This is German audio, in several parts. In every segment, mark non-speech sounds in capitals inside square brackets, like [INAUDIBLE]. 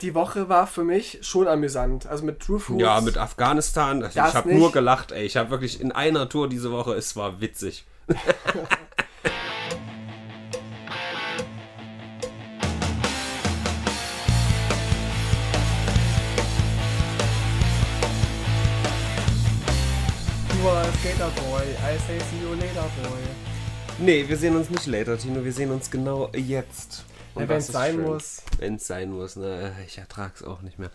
die Woche war für mich schon amüsant. Also mit True Fruits. Ja, mit Afghanistan. Also ich habe nur gelacht, ey. Ich habe wirklich in einer Tour diese Woche, es war witzig. [LAUGHS] You are a skater boy. I say see you later boy. Nee, wir sehen uns nicht later, Tino. Wir sehen uns genau jetzt. Das wenn's ist sein schön. muss. Wenn es sein muss, ne? Ich ertrag's auch nicht mehr.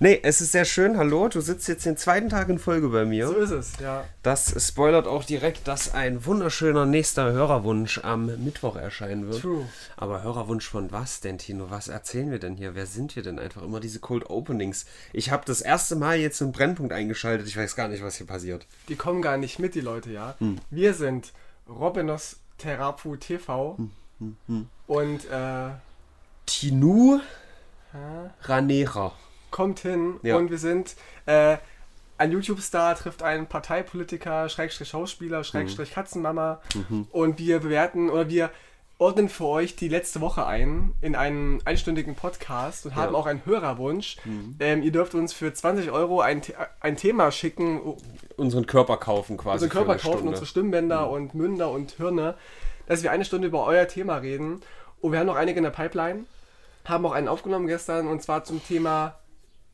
Nee, es ist sehr schön. Hallo, du sitzt jetzt den zweiten Tag in Folge bei mir. So ist es, ja. Das spoilert auch direkt, dass ein wunderschöner nächster Hörerwunsch am Mittwoch erscheinen wird. True. Aber Hörerwunsch von was denn, Tino? Was erzählen wir denn hier? Wer sind wir denn? Einfach immer diese Cold Openings. Ich habe das erste Mal jetzt einen Brennpunkt eingeschaltet. Ich weiß gar nicht, was hier passiert. Die kommen gar nicht mit, die Leute, ja. Hm. Wir sind Robinos Therapu TV Hm, und äh, Tinu hä? Ranera. kommt hin Ja. und wir sind äh, ein YouTube-Star trifft einen Parteipolitiker, Schrägstrich Schauspieler, Schrägstrich Mhm. Katzenmama und wir bewerten oder wir ordnen für euch die letzte Woche ein in einen einstündigen Podcast und haben auch einen Hörerwunsch. Mhm. Ähm, ihr dürft uns für 20 Euro ein, ein Thema schicken, Unseren Körper kaufen quasi. unseren Körper kaufen, Stunde. unsere Stimmbänder und Münder und Hirne, dass wir eine Stunde über euer Thema reden. Und wir haben noch einige in der Pipeline, haben auch einen aufgenommen gestern und zwar zum Thema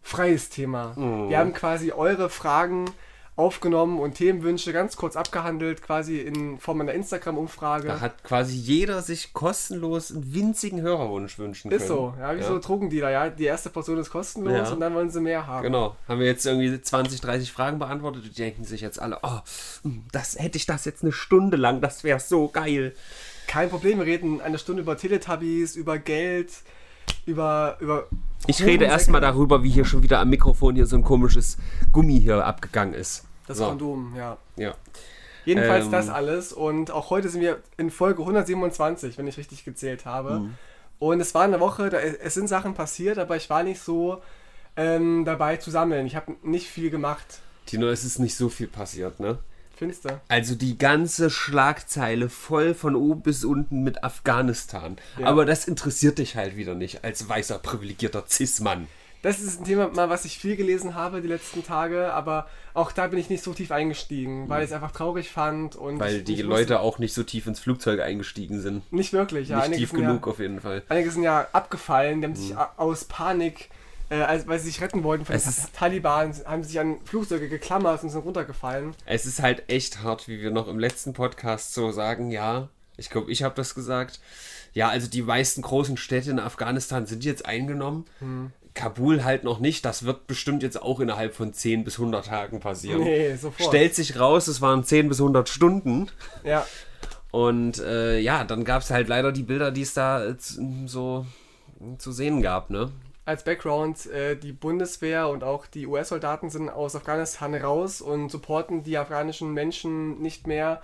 freies Thema. Mhm. Wir haben quasi eure Fragen aufgenommen und Themenwünsche ganz kurz abgehandelt, quasi in Form einer Instagram-Umfrage. Da hat quasi jeder sich kostenlos einen winzigen Hörerwunsch wünschen können. Ist so, ja, wie so Drogendealer, ja. Die erste Portion ist kostenlos Ja. und dann wollen sie mehr haben. Genau. Haben wir jetzt irgendwie 20, 30 Fragen beantwortet und die denken sich jetzt alle, oh, das hätte ich das jetzt eine Stunde lang, das wäre so geil. Kein Problem, wir reden eine Stunde über Teletubbies, über Geld, über. über Ich rede erstmal darüber, wie hier schon wieder am Mikrofon hier so ein komisches Gummi hier abgegangen ist. Das so. Kondom, ja. Ja. Jedenfalls Ähm. das alles. Und auch heute sind wir in Folge 127, wenn ich richtig gezählt habe. Mhm. Und es war eine Woche, da, es sind Sachen passiert, aber ich war nicht so ähm, dabei zu sammeln. Ich habe nicht viel gemacht. Tino, es ist nicht so viel passiert, ne? Findest du? Also die ganze Schlagzeile voll von oben bis unten mit Afghanistan. Ja. Aber das interessiert dich halt wieder nicht als weißer, privilegierter Cis-Mann. Das ist ein Thema, mal, was ich viel gelesen habe die letzten Tage, aber auch da bin ich nicht so tief eingestiegen, weil ich es einfach traurig fand und Mhm. Weil ich, die ich Leute auch nicht so tief ins Flugzeug eingestiegen sind. nicht wirklich, ja, nicht einige tief genug ja, auf jeden Fall. einige sind ja abgefallen, die haben sich Mhm. a- aus Panik, äh, als, weil sie sich retten wollten von Es den Taliban, haben sich an Flugzeuge geklammert und sind runtergefallen. Es ist halt echt hart, wie wir noch im letzten Podcast so sagen, ja, ich glaube, ich habe das gesagt. Ja, also die meisten großen Städte in Afghanistan sind jetzt eingenommen. Hm. Kabul halt noch nicht. Das wird bestimmt jetzt auch innerhalb von 10 bis 100 Tagen passieren. Nee, sofort. Stellt sich raus, es waren 10 bis 100 Stunden. Ja, Und äh, ja, dann gab es halt leider die Bilder, die es da äh, so zu sehen gab, ne? als Background, äh, die Bundeswehr und auch die US-Soldaten sind aus Afghanistan raus und supporten die afghanischen Menschen nicht mehr.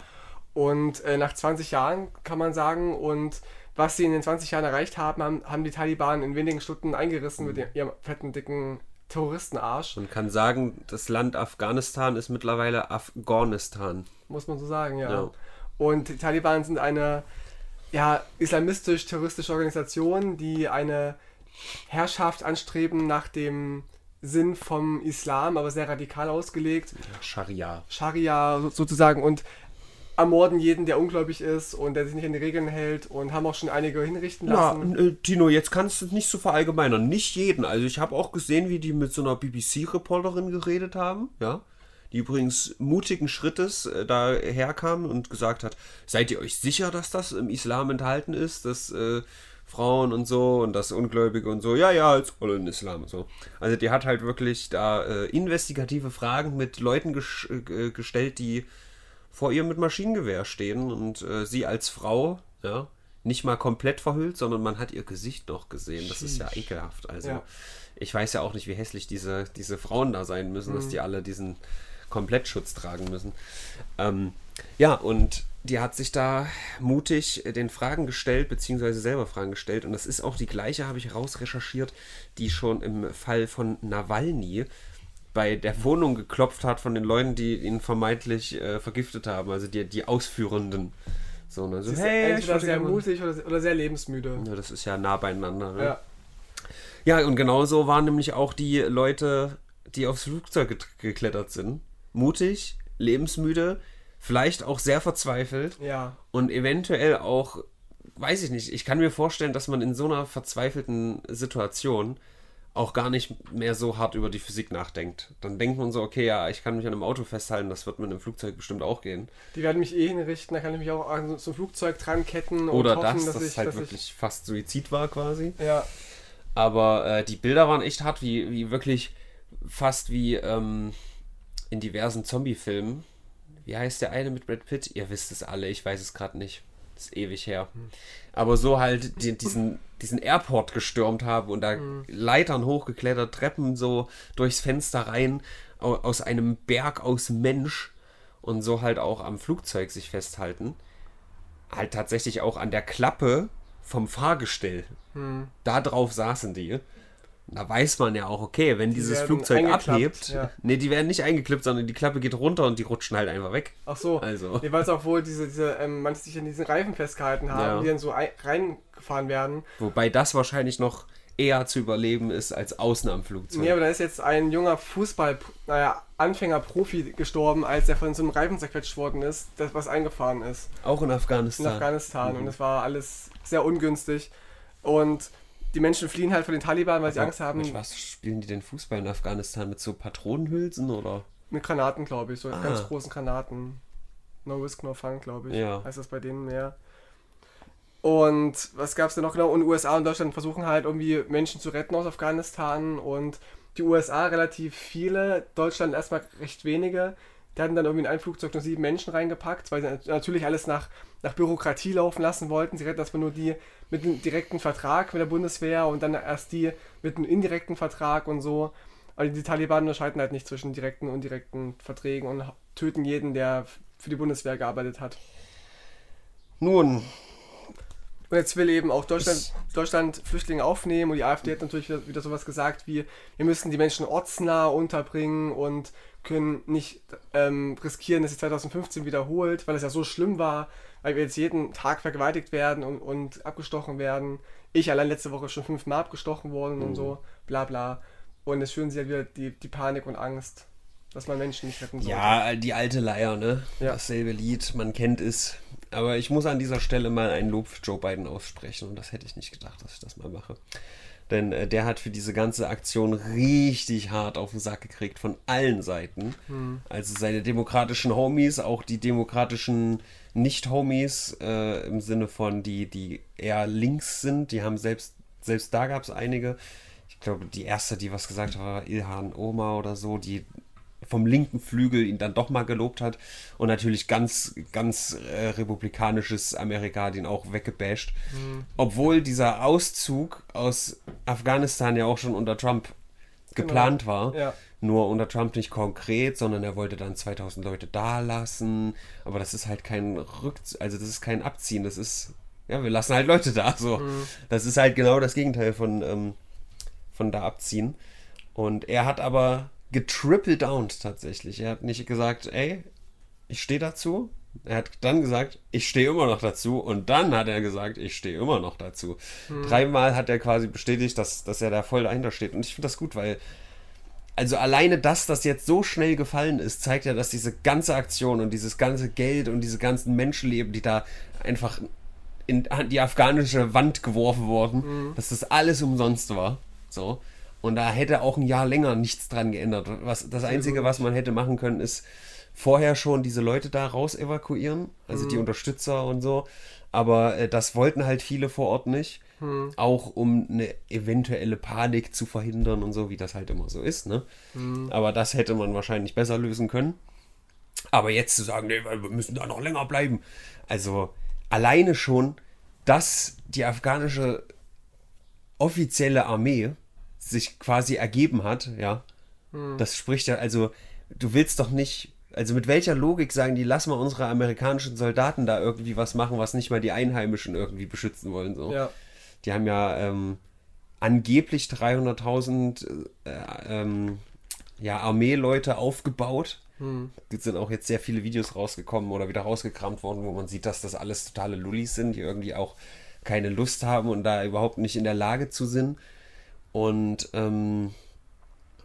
Und äh, nach 20 Jahren kann man sagen, und was sie in den 20 Jahren erreicht haben, haben, haben die Taliban in wenigen Stunden eingerissen mit ihrem fetten, dicken Terroristenarsch, Man kann sagen, das Land Afghanistan ist mittlerweile Afghanistan. muss man so sagen, ja. Ja. Und die Taliban sind eine ja, islamistisch-terroristische Organisation, die eine Herrschaft anstreben nach dem Sinn vom Islam, aber sehr radikal ausgelegt. Scharia. Scharia so- sozusagen und ermorden jeden, der ungläubig ist und der sich nicht an die Regeln hält und haben auch schon einige hinrichten Ja, lassen. äh, Tino, jetzt kannst du es nicht so verallgemeinern. Nicht jeden. Also ich habe auch gesehen, wie die mit so einer BBC-Reporterin geredet haben, ja. Die übrigens mutigen Schrittes äh, daherkam und gesagt hat, seid ihr euch sicher, dass das im Islam enthalten ist, dass äh, Frauen und so und das Ungläubige und so, ja, ja, als alle in Islam und so. Also die hat halt wirklich da äh, investigative Fragen mit Leuten gesch- äh, gestellt, die vor ihr mit Maschinengewehr stehen und äh, sie als Frau, ja, nicht mal komplett verhüllt, sondern man hat ihr Gesicht noch gesehen. Das ist ja ekelhaft. Also Ja. ich weiß ja auch nicht, wie hässlich diese, diese Frauen da sein müssen, dass die alle diesen Komplettschutz tragen müssen. Ähm, ja, und die hat sich da mutig den Fragen gestellt, beziehungsweise selber Fragen gestellt. Und das ist auch die gleiche, habe ich rausrecherchiert, die schon im Fall von Nawalny bei der Wohnung geklopft hat von den Leuten, die ihn vermeintlich äh, vergiftet haben, also die, die Ausführenden. So, ne? so, ist hey, entweder sehr mutig oder, oder sehr lebensmüde. ja, das ist ja nah beinander. Ne? Ja. Ja, und genauso waren nämlich auch die Leute, die aufs Flugzeug geklettert sind. Mutig, lebensmüde, vielleicht auch sehr verzweifelt Ja. und eventuell auch, weiß ich nicht, ich kann mir vorstellen, dass man in so einer verzweifelten Situation auch gar nicht mehr so hart über die Physik nachdenkt. Dann denkt man so, okay, ja, ich kann mich an einem Auto festhalten, das wird mit einem Flugzeug bestimmt auch gehen. Die werden mich eh hinrichten, da kann ich mich auch an so- ein Flugzeug dran ketten Oder hoffen, das, dass dass ich, es halt dass wirklich fast Suizid war quasi. ich. Ja. Aber äh, die Bilder waren echt hart, wie, wie wirklich fast wie ähm, in diversen Zombie-Filmen. Wie heißt der eine mit Brad Pitt? Ihr wisst es alle, ich weiß es gerade nicht. Das ist ewig her. Aber so halt die, diesen, diesen Airport gestürmt haben und da Leitern hochgeklettert, Treppen so durchs Fenster rein, au- aus einem Berg aus Mensch und so halt auch am Flugzeug sich festhalten. Halt tatsächlich auch an der Klappe vom Fahrgestell. Da drauf saßen die. Da weiß man ja auch, okay, wenn dieses werden Flugzeug abhebt, ja. nee, die werden nicht eingeklippt, sondern die Klappe geht runter und die rutschen halt einfach weg. Ach so. Also. Nee, weil es auch wohl diese, diese ähm, manche sich an diesen Reifen festgehalten haben, Ja. die dann so ein, reingefahren werden. Wobei das wahrscheinlich noch eher zu überleben ist als außen am Flugzeug. Nee, aber da ist jetzt ein junger Fußball, naja, Anfänger-Profi gestorben, als er von so einem Reifen zerquetscht worden ist, das was eingefahren ist auch in in Afghanistan. Afghanistan. Mhm. Und das war alles sehr ungünstig. Und die Menschen fliehen halt von den Taliban, weil sie Angst haben. Mit was spielen die denn Fußball in Afghanistan? Mit so Patronenhülsen oder? Mit Granaten, glaube ich, so Ah. ganz großen Granaten. No Risk, No Fun, glaube ich. Ja. Heißt das bei denen mehr. Und was gab es denn noch genau? Und USA und Deutschland versuchen halt irgendwie Menschen zu retten aus Afghanistan und die USA relativ viele, Deutschland erstmal recht wenige. Die hatten dann irgendwie in ein Flugzeug nur sieben Menschen reingepackt, weil sie nat- natürlich alles nach, nach Bürokratie laufen lassen wollten. Sie retten erstmal nur die mit einem direkten Vertrag mit der Bundeswehr und dann erst die mit einem indirekten Vertrag und so. Aber die Taliban unterscheiden halt nicht zwischen direkten und indirekten Verträgen und töten jeden, der für die Bundeswehr gearbeitet hat. Nun, Und jetzt will eben auch Deutschland, Deutschland Flüchtlinge aufnehmen und die AfD hat natürlich wieder, wieder sowas gesagt wie, wir müssen die Menschen ortsnah unterbringen und können nicht ähm, riskieren, dass sich 2015 wiederholt, weil es ja so schlimm war, weil wir jetzt jeden Tag vergewaltigt werden und, und abgestochen werden. Ich allein letzte Woche schon fünfmal abgestochen worden und so, bla bla. Und es schüren sie halt wieder die, die Panik und Angst, dass man Menschen nicht retten soll. ja, die alte Leier, ne? Ja. Dasselbe Lied, man kennt es. Aber ich muss an dieser Stelle mal ein Lob für Joe Biden aussprechen und das hätte ich nicht gedacht, dass ich das mal mache. Denn äh, der hat für diese ganze Aktion richtig hart auf den Sack gekriegt von allen Seiten. Also seine demokratischen Homies, auch die demokratischen Nicht-Homies äh, im Sinne von die, die eher links sind, die haben selbst, selbst da gab es einige. Ich glaube, die erste, die was gesagt hat, war Ilhan Oma oder so, die vom linken Flügel ihn dann doch mal gelobt hat und natürlich ganz, ganz äh, republikanisches Amerika hat ihn auch weggebasht. Obwohl dieser Auszug aus Afghanistan ja auch schon unter Trump geplant war. Ja. Nur unter Trump nicht konkret, sondern er wollte dann 2000 Leute da lassen. Aber das ist halt kein Rückz also das ist kein Abziehen, das ist, ja, wir lassen halt Leute da. So. Das ist halt genau das Gegenteil von, ähm, von da abziehen. Und er hat aber getriple downed tatsächlich. Er hat nicht gesagt, ey, ich stehe dazu. Er hat dann gesagt, ich stehe immer noch dazu. Und dann hat er gesagt, ich stehe immer noch dazu. Dreimal hat er quasi bestätigt, dass, dass er da voll dahinter steht. Und ich finde das gut, weil also alleine das, das jetzt so schnell gefallen ist, zeigt ja, dass diese ganze Aktion und dieses ganze Geld und diese ganzen Menschenleben, die da einfach in die afghanische Wand geworfen wurden, dass das alles umsonst war. So. Und da hätte auch ein Jahr länger nichts dran geändert. Was, das Einzige, was man hätte machen können, ist vorher schon diese Leute da raus evakuieren, also die Unterstützer und so. Aber äh, das wollten halt viele vor Ort nicht. Auch um eine eventuelle Panik zu verhindern und so, wie das halt immer so ist. Ne? Aber das hätte man wahrscheinlich besser lösen können. Aber jetzt zu sagen, nee, wir müssen da noch länger bleiben. Also alleine schon, dass die afghanische offizielle Armee sich quasi ergeben hat, ja, das spricht ja, also du willst doch nicht, also mit welcher Logik sagen die, lass mal unsere amerikanischen Soldaten da irgendwie was machen, was nicht mal die Einheimischen irgendwie beschützen wollen, so. Ja. Die haben ja ähm, angeblich 300.000 äh, ähm, ja, Armeeleute aufgebaut. Es sind auch jetzt sehr viele Videos rausgekommen oder wieder rausgekramt worden, wo man sieht, dass das alles totale Lullis sind, die irgendwie auch keine Lust haben und da überhaupt nicht in der Lage zu sind. Und ähm,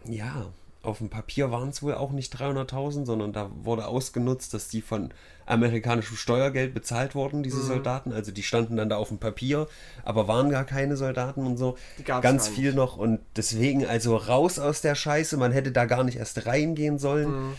ja, auf dem Papier waren es wohl auch nicht 300.000, sondern da wurde ausgenutzt, dass die von amerikanischem Steuergeld bezahlt wurden, diese mhm. Soldaten. Also die standen dann da auf dem Papier, aber waren gar keine Soldaten und so. Ganz viel noch und deswegen also raus aus der Scheiße. Man hätte da gar nicht erst reingehen sollen. Mhm.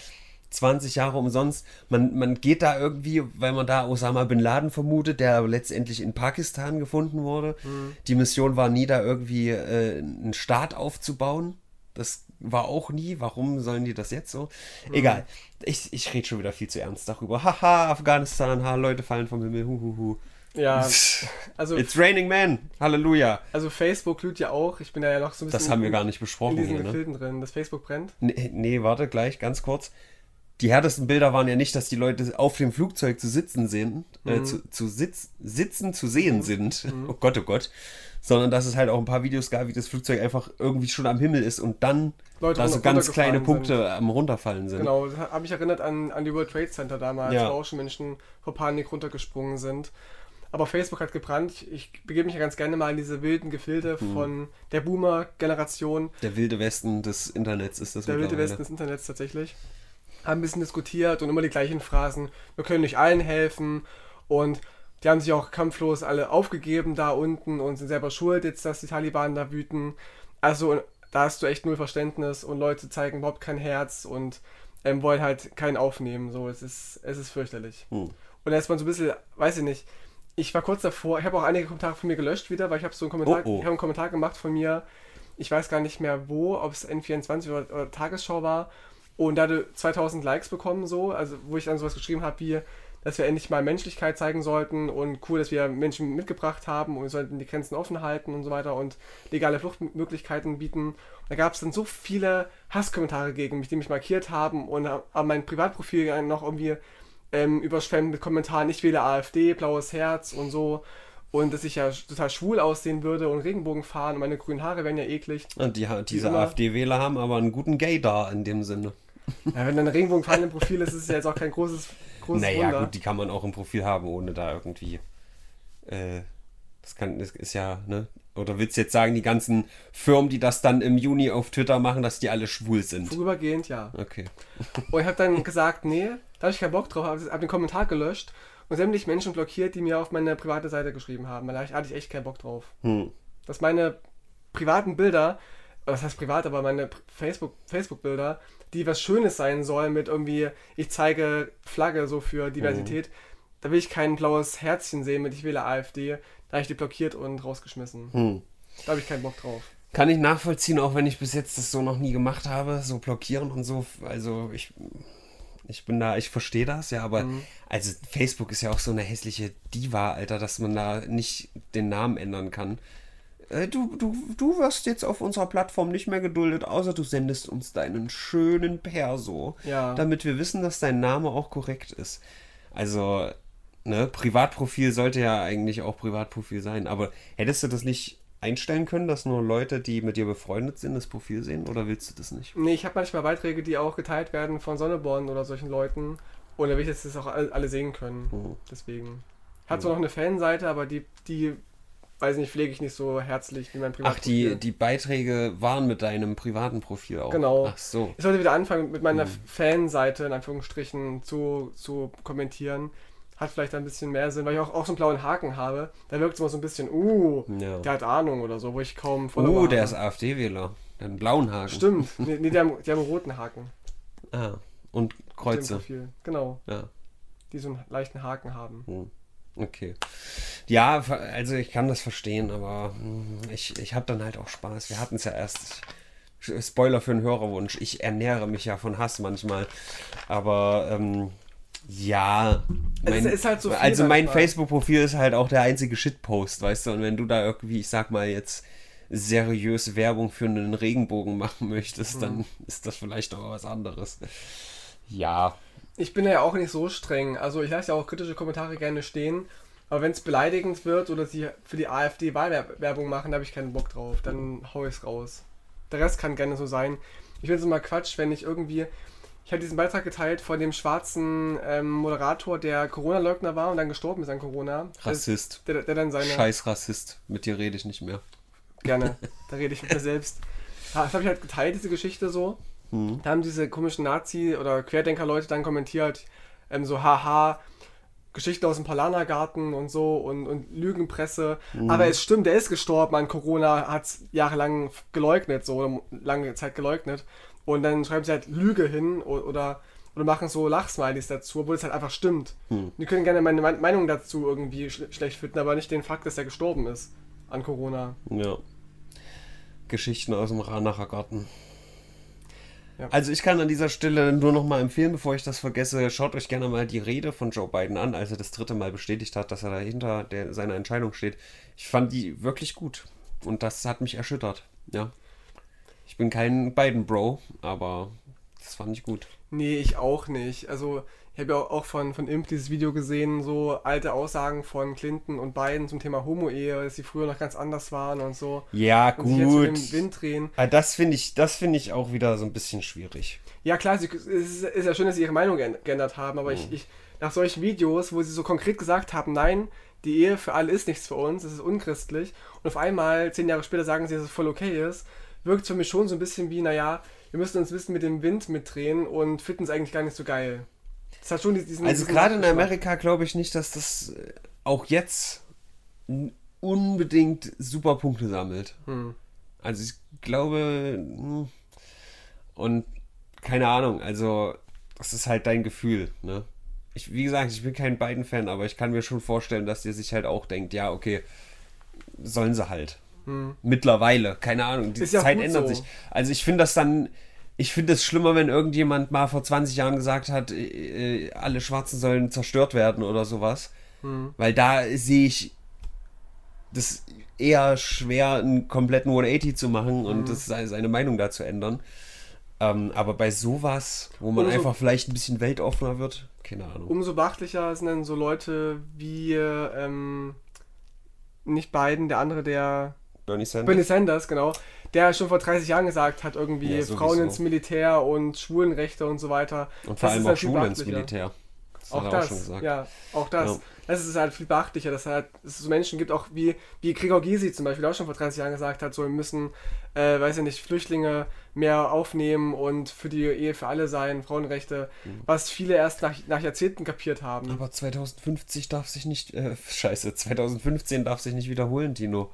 20 Jahre umsonst. Man, man geht da irgendwie, weil man da Osama Bin Laden vermutet, der letztendlich in Pakistan gefunden wurde. Mhm. Die Mission war nie da irgendwie äh, einen Staat aufzubauen. Das war auch nie. Warum sollen die das jetzt so? Mhm. Egal. Ich, ich rede schon wieder viel zu ernst darüber. Haha, Afghanistan, ha, Leute fallen vom Himmel, huhuhu. Ja, [LAUGHS] also. It's raining man. Halleluja. Also Facebook glüht ja auch. Ich bin da ja noch so ein bisschen. Das haben wir gar nicht besprochen. In diesen hier, ne? drin. Das Facebook brennt. Nee, nee, warte, gleich, ganz kurz. Die härtesten Bilder waren ja nicht, dass die Leute auf dem Flugzeug zu sitzen sind, äh, mhm. äh, zu, zu sitz, sitzen zu sehen mhm. sind. Mhm. [LAUGHS] Oh Gott, oh Gott sondern dass es halt auch ein paar Videos gab, wie das Flugzeug einfach irgendwie schon am Himmel ist und dann Leute da so ganz kleine Punkte sind. am runterfallen sind. Genau, das habe ich erinnert an, an die World Trade Center damals, ja. wo auch schon Menschen vor Panik runtergesprungen sind. Aber Facebook hat gebrannt. Ich begebe mich ja ganz gerne mal in diese wilden Gefilde hm. von der Boomer-Generation. Der wilde Westen des Internets ist das Der wilde Westen des Internets tatsächlich. Haben ein bisschen diskutiert und immer die gleichen Phrasen. Wir können nicht allen helfen und die haben sich auch kampflos alle aufgegeben da unten und sind selber schuld jetzt, dass die Taliban da wüten. Also da hast du echt null Verständnis und Leute zeigen überhaupt kein Herz und ähm, wollen halt keinen aufnehmen. So, es ist, es ist fürchterlich. Hm. Und erstmal so ein bisschen, weiß ich nicht, ich war kurz davor, ich habe auch einige Kommentare von mir gelöscht wieder, weil ich habe so einen Kommentar, oh, oh. ich einen Kommentar gemacht von mir, ich weiß gar nicht mehr wo, ob es N24 oder, oder Tagesschau war und da hatte 2000 Likes bekommen so, also wo ich dann sowas geschrieben habe wie, dass wir endlich mal Menschlichkeit zeigen sollten und cool, dass wir Menschen mitgebracht haben und wir sollten die Grenzen offen halten und so weiter und legale Fluchtmöglichkeiten bieten. Da gab es dann so viele Hasskommentare gegen mich, die mich markiert haben und haben mein Privatprofil noch irgendwie ähm, überschwemmt mit Kommentaren, ich wähle AfD, blaues Herz und so. Und dass ich ja total schwul aussehen würde und Regenbogen fahren und meine grünen Haare wären ja eklig. Und die, diese AfD-Wähler haben aber einen guten Gay da in dem Sinne. Ja, wenn dann Regenbogen fahren im Profil ist, ist es ja jetzt auch kein großes großes naja, Wunder. gut, die kann man auch im Profil haben, ohne da irgendwie. Äh, das kann, das ist ja, ne? Oder willst du jetzt sagen, die ganzen Firmen, die das dann im Juni auf Twitter machen, dass die alle schwul sind? Vorübergehend, ja. Okay. Und ich habe dann gesagt, nee, da habe ich keinen Bock drauf, habe hab den Kommentar gelöscht und sämtliche Menschen blockiert, die mir auf meine private Seite geschrieben haben. Da hatte ich echt keinen Bock drauf. Hm. Dass meine privaten Bilder, das heißt privat, aber meine Facebook-Bilder, Facebook die was Schönes sein soll mit irgendwie, ich zeige Flagge so für Diversität. Mhm. Da will ich kein blaues Herzchen sehen mit ich wähle AfD. Da habe ich die blockiert und rausgeschmissen. Mhm. Da habe ich keinen Bock drauf. Kann ich nachvollziehen, auch wenn ich bis jetzt das so noch nie gemacht habe, so blockieren und so. Also ich, ich bin da, ich verstehe das, ja, aber mhm. also Facebook ist ja auch so eine hässliche Diva, Alter, dass man da nicht den Namen ändern kann. Äh, du, du, du wirst jetzt auf unserer Plattform nicht mehr geduldet, außer du sendest uns deinen schönen Perso, ja. damit wir wissen, dass dein Name auch korrekt ist. Also, ne, Privatprofil sollte ja eigentlich auch Privatprofil sein, aber hättest du das nicht einstellen können, dass nur Leute, die mit dir befreundet sind, das Profil sehen oder willst du das nicht? Nee, ich habe manchmal Beiträge, die auch geteilt werden von Sonneborn oder solchen Leuten und da will ich, dass das auch alle sehen können. Mhm. Deswegen. Hat zwar noch eine Fanseite, aber die, die weiß nicht, pflege ich nicht so herzlich wie mein Privatprofil. Ach, die, die Beiträge waren mit deinem privaten Profil auch. Genau. Ach so. Ich sollte wieder anfangen, mit meiner hm. Fanseite in Anführungsstrichen zu, zu kommentieren. Hat vielleicht ein bisschen mehr Sinn, weil ich auch, auch so einen blauen Haken habe. Da wirkt es immer so ein bisschen, uh, ja. der hat Ahnung oder so, wo ich kaum von. Uh, der ist AfD-Wähler. Der hat einen blauen Haken. Stimmt. [LAUGHS] nee, nee die, haben, die haben einen roten Haken. Ah. Und Kreuze. Genau. Ja. Die so einen leichten Haken haben. Hm. Okay. Ja, also ich kann das verstehen, aber hm, ich, ich habe dann halt auch Spaß. Wir hatten es ja erst. Spoiler für einen Hörerwunsch. Ich ernähre mich ja von Hass manchmal. Aber ähm, ja. Mein, halt so also mein Facebook-Profil ist halt auch der einzige Shitpost, weißt du? Und wenn du da irgendwie, ich sag mal jetzt, seriöse Werbung für einen Regenbogen machen möchtest, hm. dann ist das vielleicht auch was anderes. Ja, ich bin ja auch nicht so streng. Also ich lasse ja auch kritische Kommentare gerne stehen. Aber wenn es beleidigend wird oder sie für die AfD Wahlwerbung machen, da habe ich keinen Bock drauf. Dann hau ich es raus. Der Rest kann gerne so sein. Ich finde es immer Quatsch, wenn ich irgendwie. Ich habe diesen Beitrag geteilt von dem schwarzen ähm, Moderator, der Corona-Leugner war und dann gestorben ist an Corona. Rassist. Der, der, dann seine. Scheiß Rassist. Mit dir rede ich nicht mehr. Gerne. [LAUGHS] Da rede ich mit mir selbst. Das habe ich halt geteilt, diese Geschichte so. Hm. Da haben diese komischen Nazi- oder Querdenker-Leute dann kommentiert, ähm, so, haha, Geschichte aus dem Palanergarten und so und, und Lügenpresse. Mhm. Aber es stimmt, der ist gestorben an Corona, hat es jahrelang geleugnet, so lange Zeit geleugnet. Und dann schreiben sie halt Lüge hin oder, oder machen so Lachsmilies dazu, obwohl es halt einfach stimmt. Hm. Die können gerne meine Me- Meinung dazu irgendwie schle schlecht finden, aber nicht den Fakt, dass er gestorben ist an Corona. Ja. Geschichten aus dem Ranacher Garten. Ja. Also ich kann an dieser Stelle nur noch mal empfehlen, bevor ich das vergesse, schaut euch gerne mal die Rede von Joe Biden an, als er das dritte Mal bestätigt hat, dass er dahinter der, seiner Entscheidung steht. Ich fand die wirklich gut und das hat mich erschüttert. Ja. Ich bin kein Biden-Bro, aber das fand ich gut. Nee, ich auch nicht. Also, ich habe ja auch von, von Imp dieses Video gesehen, so alte Aussagen von Clinton und Biden zum Thema Homo-Ehe, dass sie früher noch ganz anders waren und so. Ja, Und sich jetzt gut. mit dem Wind drehen. Ah, Das finde ich, das finde ich auch wieder so ein bisschen schwierig. Ja, klar, sie, es ist, ist ja schön, dass sie ihre Meinung geänd- geändert haben, aber ich, ich, nach solchen Videos, wo sie so konkret gesagt haben, nein, die Ehe für alle ist nichts für uns, es ist unchristlich, und auf einmal, zehn Jahre später, sagen sie, dass es voll okay ist, wirkt es für mich schon so ein bisschen wie, naja, wir müssen uns ein bisschen mit dem Wind mitdrehen und finden es eigentlich gar nicht so geil. Das hat schon diesen. Also diesen gerade in. Amerika glaube ich nicht, dass das äh, auch jetzt unbedingt super Punkte sammelt. Hm. Also ich glaube hm, und keine Ahnung, also das ist halt dein Gefühl, ne? Ich, wie gesagt, ich bin kein Biden-Fan, aber ich kann mir schon vorstellen, dass der sich halt auch denkt, ja, okay, sollen sie halt. Mittlerweile, keine Ahnung, die Hm. Ja Zeit ändert so. sich. Also ich finde das dann, ich finde es schlimmer, wenn irgendjemand mal vor 20 Jahren gesagt hat, äh, äh, alle Schwarzen sollen zerstört werden oder sowas. Hm. Weil da sehe ich das eher schwer, einen kompletten 180 zu machen und Mhm. das sei- seine Meinung da zu ändern. Ähm, aber bei sowas, wo man Umso- einfach vielleicht ein bisschen weltoffener wird, keine Ahnung. Umso beachtlicher sind dann so Leute wie, ähm, nicht Biden, der andere, der Bernie Sanders. Bernie Sanders, genau, der schon vor 30 Jahren gesagt hat, irgendwie Ja. Frauen ins Militär und Schwulenrechte und so weiter. und vor Das allem auch halt viel Schwule ins. Militär. Das Auch das, auch schon gesagt. ja, auch das. Ja. Das ist halt viel beachtlicher, dass, halt, dass es so Menschen gibt, auch wie, wie Gregor Gysi zum Beispiel auch schon vor 30 Jahren gesagt hat, so wir müssen, äh, weiß ich nicht, Flüchtlinge mehr aufnehmen und für die Ehe für alle sein, Frauenrechte, was viele erst nach, nach Jahrzehnten kapiert haben. Aber 2050 darf sich nicht, äh, [LAUGHS] scheiße, 2015 darf sich nicht wiederholen, Tino.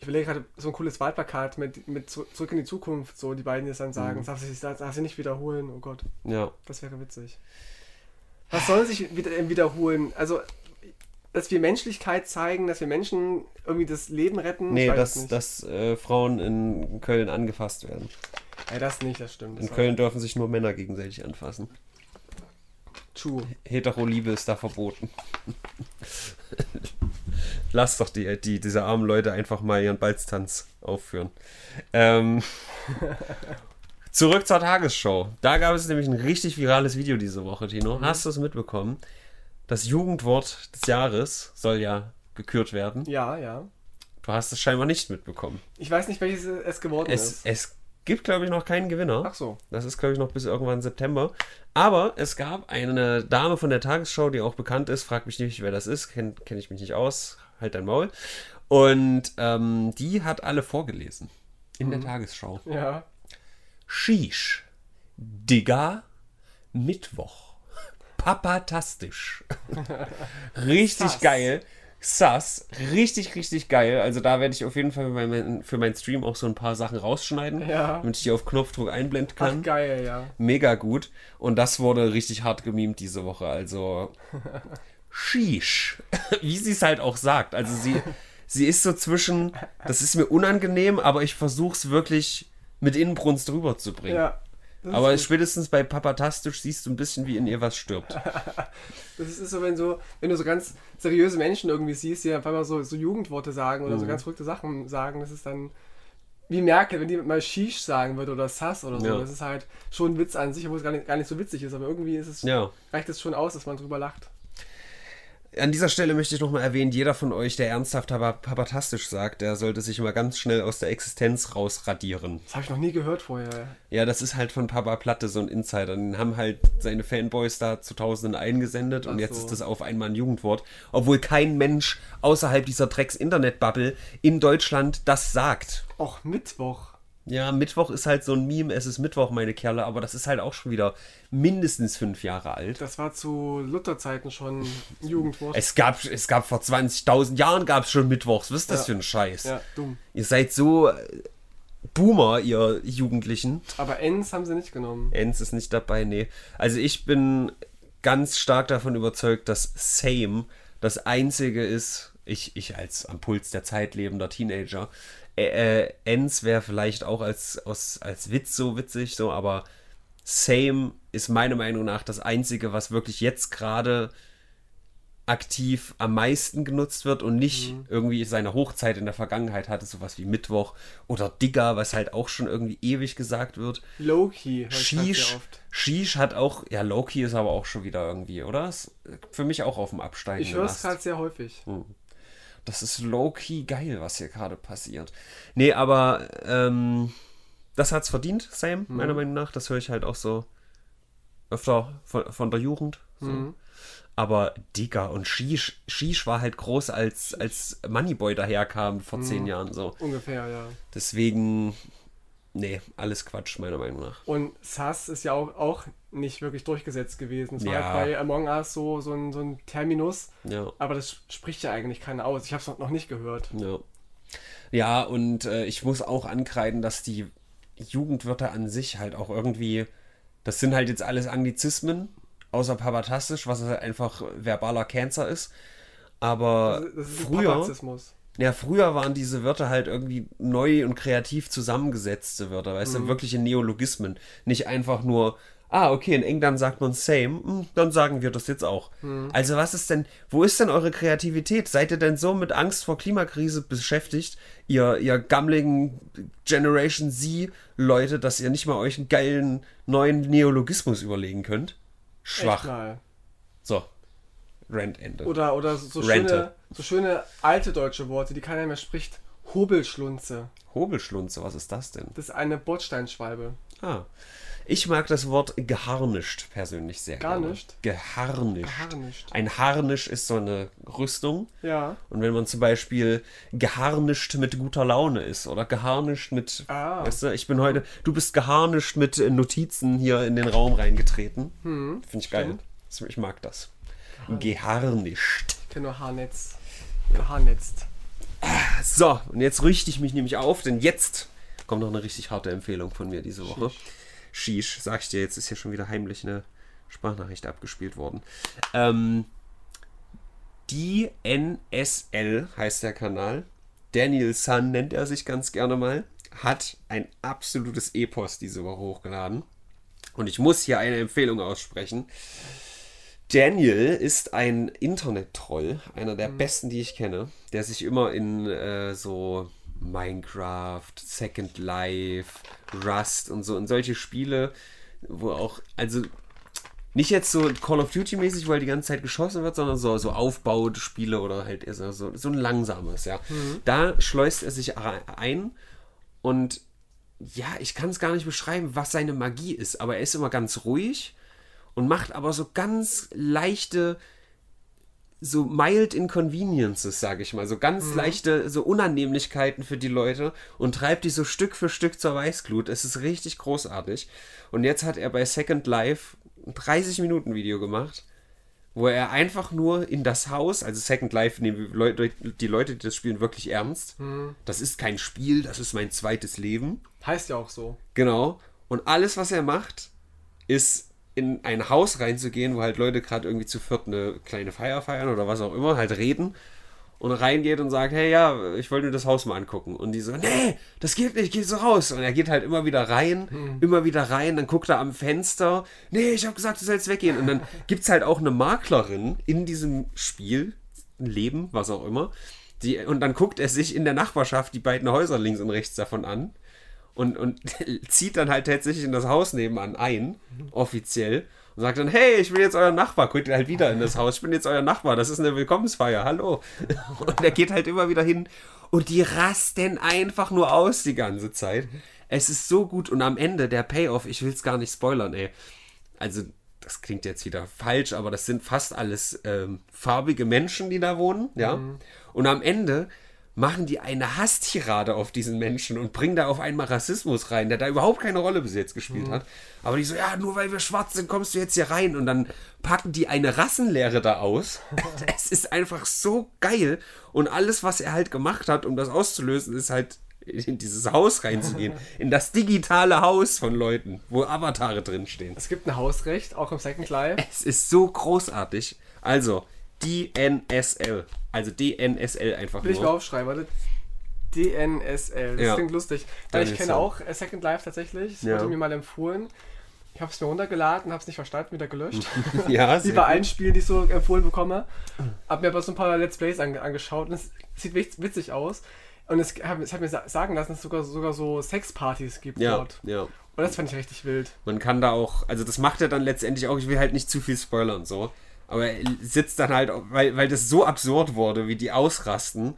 Ich überlege gerade so ein cooles Wahlplakat mit, mit Zu- Zurück in die Zukunft, so die beiden, es dann Mhm. sagen. Das darf das darf sich nicht wiederholen, oh Gott, Ja. das wäre witzig. Was soll sich wieder, äh, wiederholen? Also, dass wir Menschlichkeit zeigen, dass wir Menschen irgendwie das Leben retten? Nee, dass, dass äh, Frauen in Köln angefasst werden. Ja, das nicht, das stimmt. Das In Köln dürfen sich nur Männer gegenseitig anfassen. True. Hetero-Liebe ist da verboten. [LAUGHS] Lass doch die, die, diese armen Leute einfach mal ihren Balztanz aufführen. Ähm, [LAUGHS] zurück zur Tagesschau. Da gab es nämlich ein richtig virales Video diese Woche, Tino. Hast du es mitbekommen? Das Jugendwort des Jahres soll ja gekürt werden. Ja, ja. Du hast es scheinbar nicht mitbekommen. Ich weiß nicht, welches es geworden Es, ist. es gibt, glaube ich, noch keinen Gewinner. Ach so. Das ist, glaube ich, noch bis irgendwann September. Aber es gab eine Dame von der Tagesschau, die auch bekannt ist. Frag mich nicht, wer das ist. Kenne kenn ich mich nicht aus. Halt dein Maul. Und ähm, die hat alle vorgelesen. In der Tagesschau. Ja. Shish. Digga. Mittwoch. Papatastisch. [LAUGHS] richtig Sass. geil. Sass. Richtig, richtig geil. Also da werde ich auf jeden Fall für meinen meinen Stream auch so ein paar Sachen rausschneiden, Ja. damit ich die auf Knopfdruck einblenden Ach, kann. geil, ja. Mega gut. Und das wurde richtig hart gemimt diese Woche. Also [LAUGHS] Shish. [LAUGHS] Wie sie es halt auch sagt. Also sie, sie ist so zwischen, das ist mir unangenehm, aber ich versuche es wirklich mit Inbrunst rüberzubringen. Ja. Aber gut. spätestens bei Papatastisch siehst du ein bisschen, wie in ihr was stirbt. [LAUGHS] das ist so, wenn, so, wenn du so ganz seriöse Menschen irgendwie siehst, die einfach mal so, so Jugendworte sagen oder so Mhm. ganz verrückte Sachen sagen, das ist dann wie Merkel, wenn die mal Shish sagen würde oder Sass oder so. Ja. Das ist halt schon ein Witz an sich, obwohl es gar nicht, gar nicht so witzig ist, aber irgendwie ist es, Ja. reicht es schon aus, dass man drüber lacht. An dieser Stelle möchte ich nochmal erwähnen, jeder von euch, der ernsthaft aber papatastisch sagt, der sollte sich immer ganz schnell aus der Existenz rausradieren. Das habe ich noch nie gehört vorher. Ja, das ist halt von Papa Platte so ein Insider. Den haben halt seine Fanboys da zu Tausenden eingesendet und Ach jetzt so. ist das auf einmal ein Jugendwort. Obwohl kein Mensch außerhalb dieser Drecks-Internet-Bubble in Deutschland das sagt. Auch Mittwoch. Ja, Mittwoch ist halt so ein Meme, es ist Mittwoch, meine Kerle, aber das ist halt auch schon wieder mindestens fünf Jahre alt. Das war zu Lutherzeiten schon Jugendwort. Es gab, es gab vor 20.000 Jahren gab es schon Mittwochs. Was ist das Ja. für ein Scheiß? ja, dumm. Ihr seid so äh, Boomer, ihr Jugendlichen. Aber Ens haben sie nicht genommen. Enz ist nicht dabei, nee. Also ich bin ganz stark davon überzeugt, dass Same das einzige ist, ich, ich als am Puls der Zeit lebender Teenager, äh, äh, Enz wäre vielleicht auch als, aus, als Witz so witzig, so, aber Same ist meiner Meinung nach das einzige, was wirklich jetzt gerade aktiv am meisten genutzt wird und nicht irgendwie seine Hochzeit in der Vergangenheit hatte, sowas wie Mittwoch oder Digger, was halt auch schon irgendwie ewig gesagt wird. Halt Sheesh, oft. Sheesh hat auch, ja, Loki ist aber auch schon wieder irgendwie, oder? Ist für mich auch auf dem Absteigen. Ich höre es gerade sehr häufig. Das ist low-key geil, was hier gerade passiert. Nee, aber ähm, das hat's verdient, Sam, Mhm. meiner Meinung nach. Das höre ich halt auch so öfter von, von der Jugend. So. Mhm. Aber Digger und Sheesh, Sheesh war halt groß, als, als Moneyboy daherkam vor zehn Mhm. Jahren so. Ungefähr, ja. Deswegen, nee, alles Quatsch, meiner Meinung nach. Und SAS ist ja auch, auch nicht wirklich durchgesetzt gewesen. Es war Ja. halt bei Among Us so, so, ein, so ein Terminus. Ja. Aber das spricht ja eigentlich keiner aus. Ich habe es noch nicht gehört. Ja. Ja, und äh, ich muss auch ankreiden, dass die Jugendwörter an sich halt auch irgendwie, das sind halt jetzt alles Anglizismen, außer papatastisch, was halt einfach verbaler Cancer ist. Aber Das ist ein früher, Papazismus. Ja, früher waren diese Wörter halt irgendwie neu und kreativ zusammengesetzte Wörter, weißt du, wirkliche Neologismen. Nicht einfach nur, ah, okay, in England sagt man same, hm, dann sagen wir das jetzt auch. Also was ist denn, wo ist denn eure Kreativität? Seid ihr denn so mit Angst vor Klimakrise beschäftigt, ihr, ihr gammligen Generation Z-Leute, dass ihr nicht mal euch einen geilen neuen Neologismus überlegen könnt? Schwach. So. Rant Ende. Oder, oder so Rente. schöne, so schöne alte deutsche Worte, die keiner mehr spricht. Hobelschlunze. Hobelschlunze, was ist das denn? Das ist eine Bordsteinschwalbe. Ah. Ich mag das Wort geharnischt persönlich sehr Garnischt? gerne. Geharnischt. Geharnischt. Ein Harnisch ist so eine Rüstung. Ja. Und wenn man zum Beispiel geharnischt mit guter Laune ist oder geharnischt mit, Ah. weißt du, ich bin heute, du bist geharnischt mit Notizen hier in den Raum reingetreten. Finde ich geil. stimmt. Ich mag das. Geharnischt. Ich kenne nur Haarnetz. Geharnetzt. So, und jetzt richte ich mich nämlich auf, denn jetzt kommt noch eine richtig harte Empfehlung von mir diese Woche. Sheesh, sag ich dir, jetzt ist hier schon wieder heimlich eine Sprachnachricht abgespielt worden. Ähm, die NSL heißt der Kanal. Daniel Sun nennt er sich ganz gerne mal. Hat ein absolutes Epos diese Woche hochgeladen. Und ich muss hier eine Empfehlung aussprechen. Daniel ist ein Internet-Troll, einer der besten, die ich kenne, der sich immer in äh, so Minecraft, Second Life, Rust und so in solche Spiele, wo auch, also nicht jetzt so Call of Duty mäßig, wo halt die ganze Zeit geschossen wird, sondern so, so Aufbauspiele oder halt so, so, so ein langsames, ja. Da schleust er sich ein und ja, ich kann es gar nicht beschreiben, was seine Magie ist, aber er ist immer ganz ruhig und macht aber so ganz leichte, so mild inconveniences, sage ich mal, so ganz leichte, so Unannehmlichkeiten für die Leute und treibt die so Stück für Stück zur Weißglut. Es ist richtig großartig. Und jetzt hat er bei Second Life ein 30 Minuten Video gemacht, wo er einfach nur in das Haus, also Second Life nehmen die Leute, die Leute, die das spielen, wirklich ernst. Das ist kein Spiel, das ist mein zweites Leben. Heißt ja auch so. Genau. Und alles, was er macht, ist in ein Haus reinzugehen, wo halt Leute gerade irgendwie zu viert eine kleine Feier feiern oder was auch immer, halt reden und reingeht und sagt, hey, ja, ich wollte mir das Haus mal angucken. Und die so, nee, das geht nicht, geh so raus. Und er geht halt immer wieder rein, immer wieder rein, dann guckt er am Fenster, nee, ich habe gesagt, du sollst weggehen. Und dann [LAUGHS] gibt es halt auch eine Maklerin in diesem Spiel, Leben, was auch immer, die, und dann guckt er sich in der Nachbarschaft die beiden Häuser links und rechts davon an und, und [LAUGHS] zieht dann halt tatsächlich in das Haus nebenan ein, offiziell, und sagt dann, hey, ich bin jetzt euer Nachbar. Guckt ihr halt wieder in das Haus, ich bin jetzt euer Nachbar, das ist eine Willkommensfeier, hallo. [LAUGHS] Und er geht halt immer wieder hin und die rasten einfach nur aus die ganze Zeit. Es ist so gut und am Ende der Payoff, ich will es gar nicht spoilern, ey. Also, das klingt jetzt wieder falsch, aber das sind fast alles ähm, farbige Menschen, die da wohnen, ja. Mhm. Und am Ende machen die eine Hasstirade auf diesen Menschen und bringen da auf einmal Rassismus rein, der da überhaupt keine Rolle bis jetzt gespielt mhm. hat. Aber die so, ja, nur weil wir schwarz sind, kommst du jetzt hier rein. Und dann packen die eine Rassenlehre da aus. [LAUGHS] es ist einfach so geil. Und alles, was er halt gemacht hat, um das auszulösen, ist halt in dieses Haus reinzugehen. [LAUGHS] in das digitale Haus von Leuten, wo Avatare drinstehen. Es gibt ein Hausrecht, auch im Second Life. Es ist so großartig. Also, DNSL. Also DNSL einfach Will nur. ich mal aufschreiben, warte. DNSL. Das ja. klingt lustig. Weil ich kenne auch Second Life tatsächlich. Das ja. wurde mir mal empfohlen. Ich habe es mir runtergeladen, habe es nicht verstanden, wieder gelöscht. [LAUGHS] ja, [LAUGHS] Wie bei allen Spielen, die ich so empfohlen bekomme. Habe mir aber so ein paar Let's Plays angeschaut und es sieht witzig aus. Und es, es hat mir sagen lassen, dass es sogar, sogar so Sexpartys gibt ja, dort. Ja. Und das fand ich richtig wild. Man kann da auch, also das macht er dann letztendlich auch, ich will halt nicht zu viel spoilern und so. Aber er sitzt dann halt, weil, weil das so absurd wurde, wie die ausrasten,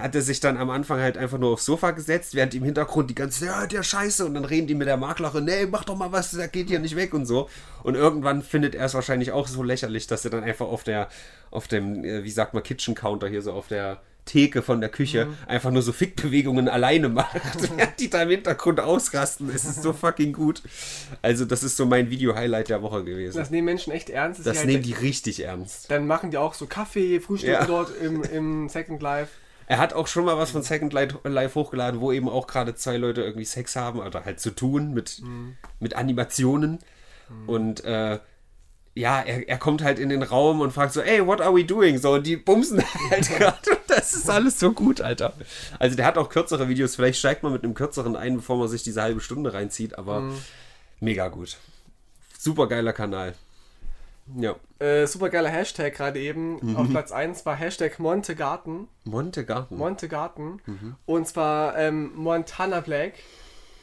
hat er sich dann am Anfang halt einfach nur aufs Sofa gesetzt, während im Hintergrund die ganze, ja, der Scheiße, und dann reden die mit der Maklerin, nee, mach doch mal was, der geht hier nicht weg und so. Und irgendwann findet er es wahrscheinlich auch so lächerlich, dass er dann einfach auf der, auf dem, äh, wie sagt man, Kitchen Counter hier so auf der Theke von der Küche mhm. einfach nur so Fickbewegungen alleine macht, [LAUGHS] während die da im Hintergrund ausrasten. Es ist so fucking gut. Also, das ist so mein Video-Highlight der Woche gewesen. Das nehmen Menschen echt ernst. Das, das halt nehmen die richtig ernst. Dann machen die auch so Kaffee, Frühstück ja. dort im, im Second Life. Er hat auch schon mal was von Second Life hochgeladen, wo eben auch gerade zwei Leute irgendwie Sex haben oder halt zu tun mit, mhm. mit Animationen. Mhm. Und äh, ja, er, er kommt halt in den Raum und fragt so, ey, what are we doing? So, und die bumsen [LAUGHS] halt [LAUGHS] gerade. Das ist alles so gut, Alter. Also der hat auch kürzere Videos. Vielleicht steigt man mit einem kürzeren ein, bevor man sich diese halbe Stunde reinzieht, aber mhm. mega gut. Super geiler Kanal. Ja. Äh, super geiler Hashtag gerade eben. Mhm. Auf Platz 1 war Hashtag Montegarten. Montegarten. Montegarten. Mhm. Und zwar ähm, Montana Black.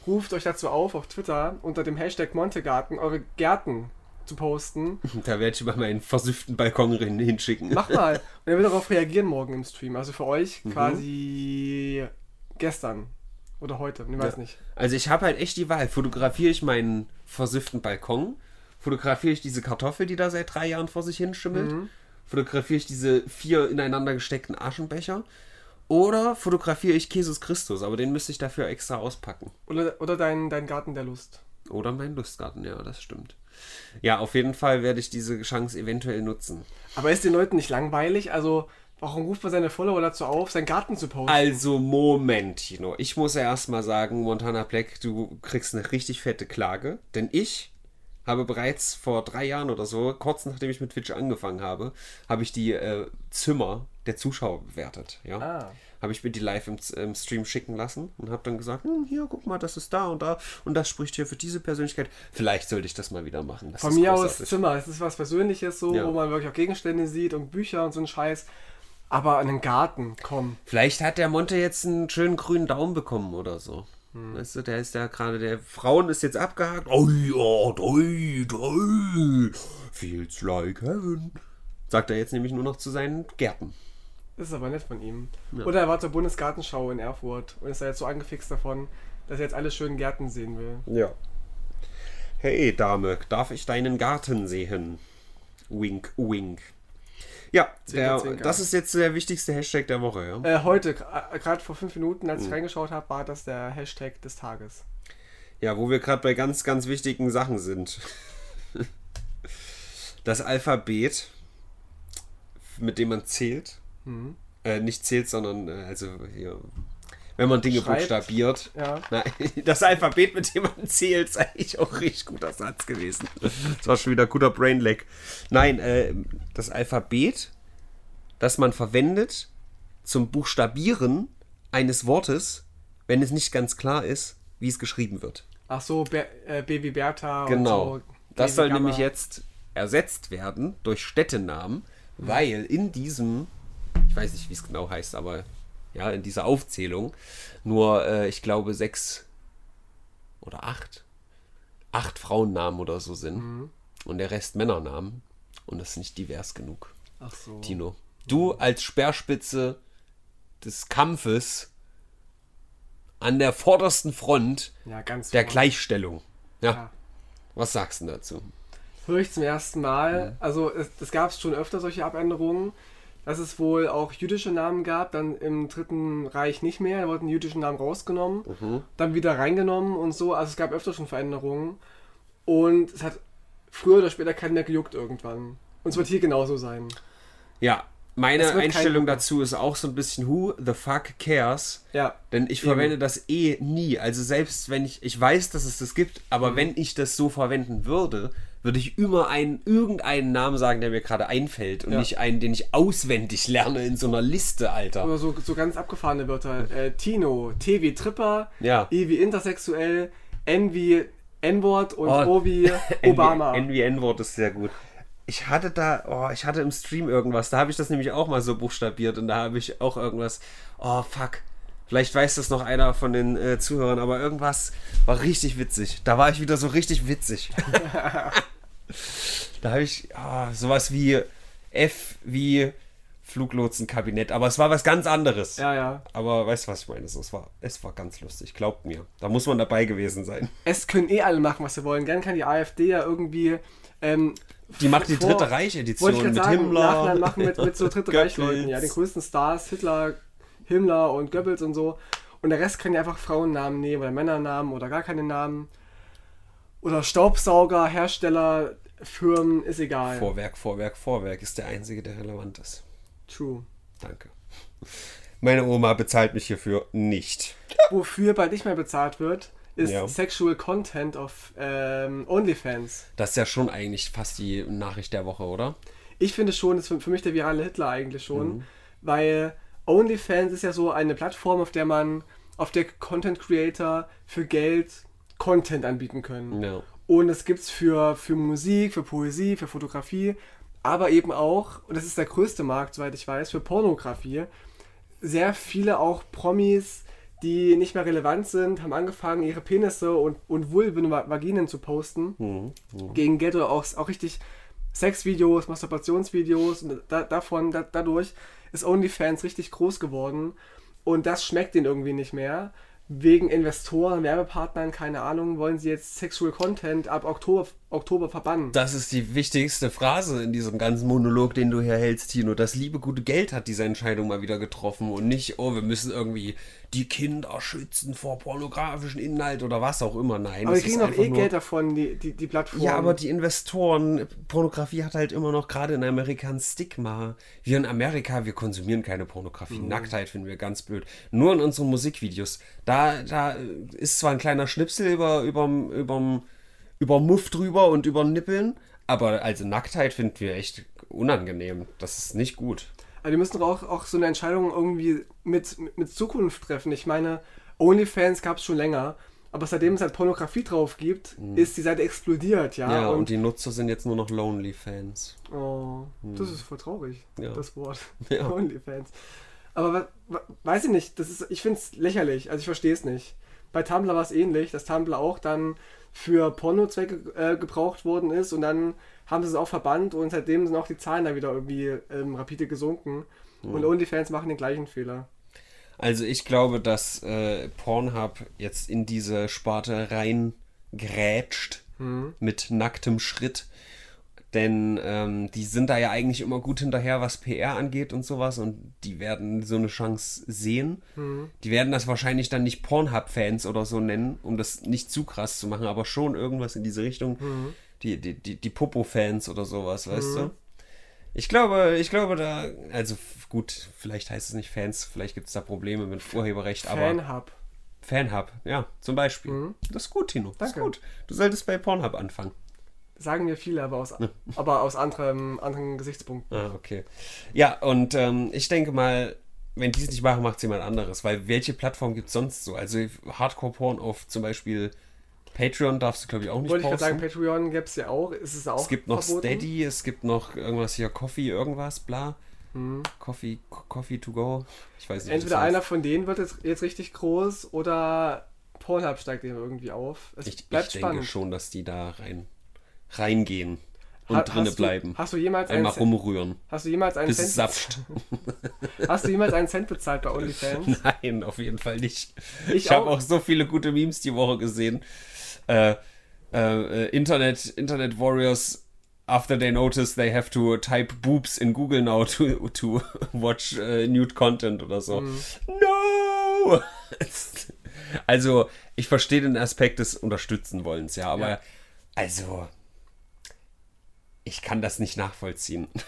Ruft euch dazu auf, auf Twitter unter dem Hashtag Montegarten eure Gärten zu posten. [LAUGHS] Da werde ich mal meinen versüften Balkon hinschicken. Mach mal. [LAUGHS] Und er wird darauf reagieren morgen im Stream. Also für euch mhm. quasi gestern oder heute. Ich weiß ja. nicht. Also ich habe halt echt die Wahl. Fotografiere ich meinen versüften Balkon? Fotografiere ich diese Kartoffel, die da seit drei Jahren vor sich hin schimmelt? Mhm. Fotografiere ich diese vier ineinander gesteckten Aschenbecher? Oder fotografiere ich Jesus Christus, aber den müsste ich dafür extra auspacken. Oder, oder dein, dein Garten der Lust. Oder mein Lustgarten, ja, das stimmt. Ja, auf jeden Fall werde ich diese Chance eventuell nutzen. Aber ist den Leuten nicht langweilig? Also, warum ruft man seine Follower dazu auf, seinen Garten zu posten? Also, Moment, Tino. Ich muss ja erstmal sagen, Montana Black, du kriegst eine richtig fette Klage. Denn ich habe bereits vor drei Jahren oder so, kurz nachdem ich mit Twitch angefangen habe, habe ich die äh, Zimmer der Zuschauer bewertet. Ja. Ah habe ich mir die live im, im Stream schicken lassen und habe dann gesagt, hm, hier, guck mal, das ist da und da und das spricht hier für diese Persönlichkeit. Vielleicht sollte ich das mal wieder machen. Das Von mir großartig. aus Zimmer, es ist was Persönliches so, ja. wo man wirklich auch Gegenstände sieht und Bücher und so ein Scheiß. Aber einen Garten, komm. Vielleicht hat der Monte jetzt einen schönen grünen Daumen bekommen oder so. Hm. Weißt du, der ist ja gerade, der Frauen ist jetzt abgehakt. Oh ja, drei, drei. Feels like heaven. Sagt er jetzt nämlich nur noch zu seinen Gärten. Das ist aber nett von ihm. Ja. Oder er war zur Bundesgartenschau in Erfurt und ist da jetzt so angefixt davon, dass er jetzt alle schönen Gärten sehen will. Ja. Hey Dame, darf ich deinen Garten sehen? Wink, wink. Ja, der, das ist jetzt der wichtigste Hashtag der Woche. Ja? Äh, heute, äh, gerade vor fünf Minuten, als ich mhm. reingeschaut habe, war das der Hashtag des Tages. Ja, wo wir gerade bei ganz, ganz wichtigen Sachen sind. Das Alphabet, mit dem man zählt, Mhm. Äh, nicht zählt, sondern äh, also hier, wenn man Dinge Schreibt. buchstabiert. Ja. Na, [LAUGHS] das Alphabet, mit dem man zählt, ist eigentlich auch ein richtig guter Satz gewesen. Das war schon wieder guter Brainlag. Nein, äh, das Alphabet, das man verwendet zum Buchstabieren eines Wortes, wenn es nicht ganz klar ist, wie es geschrieben wird. Ach so, Be äh, Baby Bertha. Genau. So, das soll Gamma. nämlich jetzt ersetzt werden durch Städtenamen, mhm. weil in diesem ich weiß nicht, wie es genau heißt, aber ja, in dieser Aufzählung nur, äh, ich glaube, sechs oder acht, acht Frauennamen oder so sind. Mhm. und der Rest Männernamen. Und das ist nicht divers genug, Ach so. Tino. Du als Speerspitze des Kampfes an der vordersten Front Ja, der vorne. Gleichstellung. Ja, Ja. was sagst du dazu? Höre ich zum ersten Mal. Also es, es gab schon öfter solche Abänderungen, dass es wohl auch jüdische Namen gab, dann im Dritten Reich nicht mehr, da wurden die jüdischen Namen rausgenommen, dann wieder reingenommen und so. Also es gab öfter schon Veränderungen. Und es hat früher oder später keinen mehr gejuckt irgendwann. Und es wird hier genauso sein. Ja, meine Einstellung dazu ist auch so ein bisschen Who the fuck cares? Ja. Denn ich verwende das eh nie. Also selbst wenn ich, ich weiß, dass es das gibt, Mhm. aber wenn ich das so verwenden würde, würde ich immer einen, irgendeinen Namen sagen, der mir gerade einfällt und Ja. nicht einen, den ich auswendig lerne in so einer Liste, Alter. Oder so, so ganz abgefahrene Wörter. Äh, Tino, T wie Tripper, Ja. I wie intersexuell, N wie N-Wort und Oh. O wie [LAUGHS] Obama. N wie N-Wort ist sehr gut. Ich hatte da, oh, ich hatte im Stream irgendwas, da habe ich das nämlich auch mal so buchstabiert und da habe ich auch irgendwas, oh fuck. Vielleicht weiß das noch einer von den äh, Zuhörern, aber irgendwas war richtig witzig. Da war ich wieder so richtig witzig. [LAUGHS] da habe ich oh, sowas wie F wie Fluglotsenkabinett, aber es war was ganz anderes. Ja, ja. Aber weißt du, was ich meine? Es war, es war ganz lustig, glaubt mir. Da muss man dabei gewesen sein. Es können eh alle machen, was sie wollen. Gern kann die AfD ja irgendwie. Ähm, Die macht die vor- Dritte Reich-Edition mit sagen, Himmler. Nachhinein machen mit, mit so [LAUGHS] Dritte. Reich-Leuten. Ja, den größten Stars, Hitler, Himmler und Goebbels und so. Und der Rest kann ja einfach Frauennamen nehmen oder Männernamen oder gar keine Namen. Oder Staubsauger, Hersteller, Firmen, ist egal. Vorwerk, Vorwerk, Vorwerk ist der einzige, der relevant ist. True. Danke. Meine Oma bezahlt mich hierfür nicht. Wofür bald nicht mehr bezahlt wird, ist Ja. Sexual Content auf ähm, OnlyFans. Das ist ja schon eigentlich fast die Nachricht der Woche, oder? Ich finde schon, das ist für, mich der virale Hitler eigentlich schon, Mhm. weil OnlyFans ist ja so eine Plattform, auf der man, auf der Content Creator für Geld Content anbieten können. Ja. Und es gibt's für, für Musik, für Poesie, für Fotografie, aber eben auch, und das ist der größte Markt, soweit ich weiß, für Pornografie. Sehr viele auch Promis, die nicht mehr relevant sind, haben angefangen, ihre Penisse und, und Vulven, Vaginen zu posten. Mhm. Gegen Geld oder auch, auch richtig Sexvideos, Masturbationsvideos. Und da, davon, da, dadurch ist OnlyFans richtig groß geworden. Und das schmeckt denen irgendwie nicht mehr. Wegen Investoren, Werbepartnern, keine Ahnung, wollen sie jetzt Sexual Content ab Oktober, Oktober verbannen. Das ist die wichtigste Phrase in diesem ganzen Monolog, den du hier hältst, Tino. Das liebe gute Geld hat diese Entscheidung mal wieder getroffen und nicht, oh, wir müssen irgendwie die Kinder schützen vor pornografischen Inhalt oder was auch immer. Nein, aber die kriegen doch einfach eh nur- Geld davon, die, die, die Plattform. Ja, aber die Investoren, Pornografie hat halt immer noch gerade in Amerika ein Stigma. Wir in Amerika, wir konsumieren keine Pornografie. Nacktheit finden wir ganz blöd. Nur in unseren Musikvideos. Da, da ist zwar ein kleiner Schnipsel über, überm, überm, über Muff drüber und über Nippeln, aber also Nacktheit finden wir echt unangenehm. Das ist nicht gut. Aber die müssen doch auch, auch so eine Entscheidung irgendwie mit, mit, Zukunft treffen. Ich meine, OnlyFans gab es schon länger, aber seitdem es halt Pornografie drauf gibt, ist die Seite explodiert, ja. Mhm. Ja, und, und die Nutzer sind jetzt nur noch Lonely-Fans. oh, das ist voll traurig, Ja. das Wort. [LAUGHS] Ja. OnlyFans. Aber wa- wa- weiß ich nicht, das ist, ich finde es lächerlich, also ich verstehe es nicht. Bei Tumblr war es ähnlich, dass Tumblr auch dann für Pornozwecke äh, gebraucht worden ist und dann haben sie es auch verbannt und seitdem sind auch die Zahlen da wieder irgendwie ähm, rapide gesunken. Und OnlyFans machen den gleichen Fehler. Also ich glaube, dass äh, Pornhub jetzt in diese Sparte reingrätscht mit nacktem Schritt. Denn ähm, die sind da ja eigentlich immer gut hinterher, was PR angeht und sowas. Und die werden so eine Chance sehen. Die werden das wahrscheinlich dann nicht Pornhub-Fans oder so nennen, um das nicht zu krass zu machen, aber schon irgendwas in diese Richtung. Die, die, die, die Popo-Fans oder sowas, weißt du? Ich glaube, ich glaube da, also gut, vielleicht heißt es nicht Fans, vielleicht gibt es da Probleme mit Urheberrecht, aber Fanhub. Fanhub, ja, zum Beispiel. Das ist gut, Tino. Das ist gut. Du solltest bei Pornhub anfangen. Sagen wir viele, aber aus, aber aus anderem, anderen Gesichtspunkten. Ah, okay. Ja, und ähm, ich denke mal, wenn die es nicht machen, macht es jemand anderes. Weil welche Plattform gibt es sonst so? Also Hardcore-Porn auf zum Beispiel Patreon darfst du, glaube ich, auch nicht Wollte ich gerade sagen. Patreon gäbe es ja auch. Ist es auch es gibt noch verboten? Steady, es gibt noch irgendwas hier, Coffee, irgendwas, bla. Hm. Coffee, Co- Coffee to go. Ich weiß nicht. Entweder heißt. einer von denen wird jetzt, jetzt richtig groß oder Pornhub steigt eben irgendwie auf. Es Ich, ich bleibt denke spannend. schon, dass die da rein reingehen. und Ha- hast du- bleiben. hast du jemals einen Einmal Cent- rumrühren, Hast du jemals einen bis es Cent, sapft. [LAUGHS] hast du jemals einen Cent bezahlt bei [LAUGHS] OnlyFans? Nein, auf jeden Fall nicht. Ich Ich, habe auch so viele gute Memes die Woche gesehen. Äh, äh, Internet, Internet Warriors, after they notice they have to type boobs in Google now to, to [LAUGHS] watch äh, nude content oder so. Mhm. No! [LAUGHS] also, ich verstehe den Aspekt des Unterstützen wollens, ja, aber Ja. also, ich kann das nicht nachvollziehen. [LAUGHS]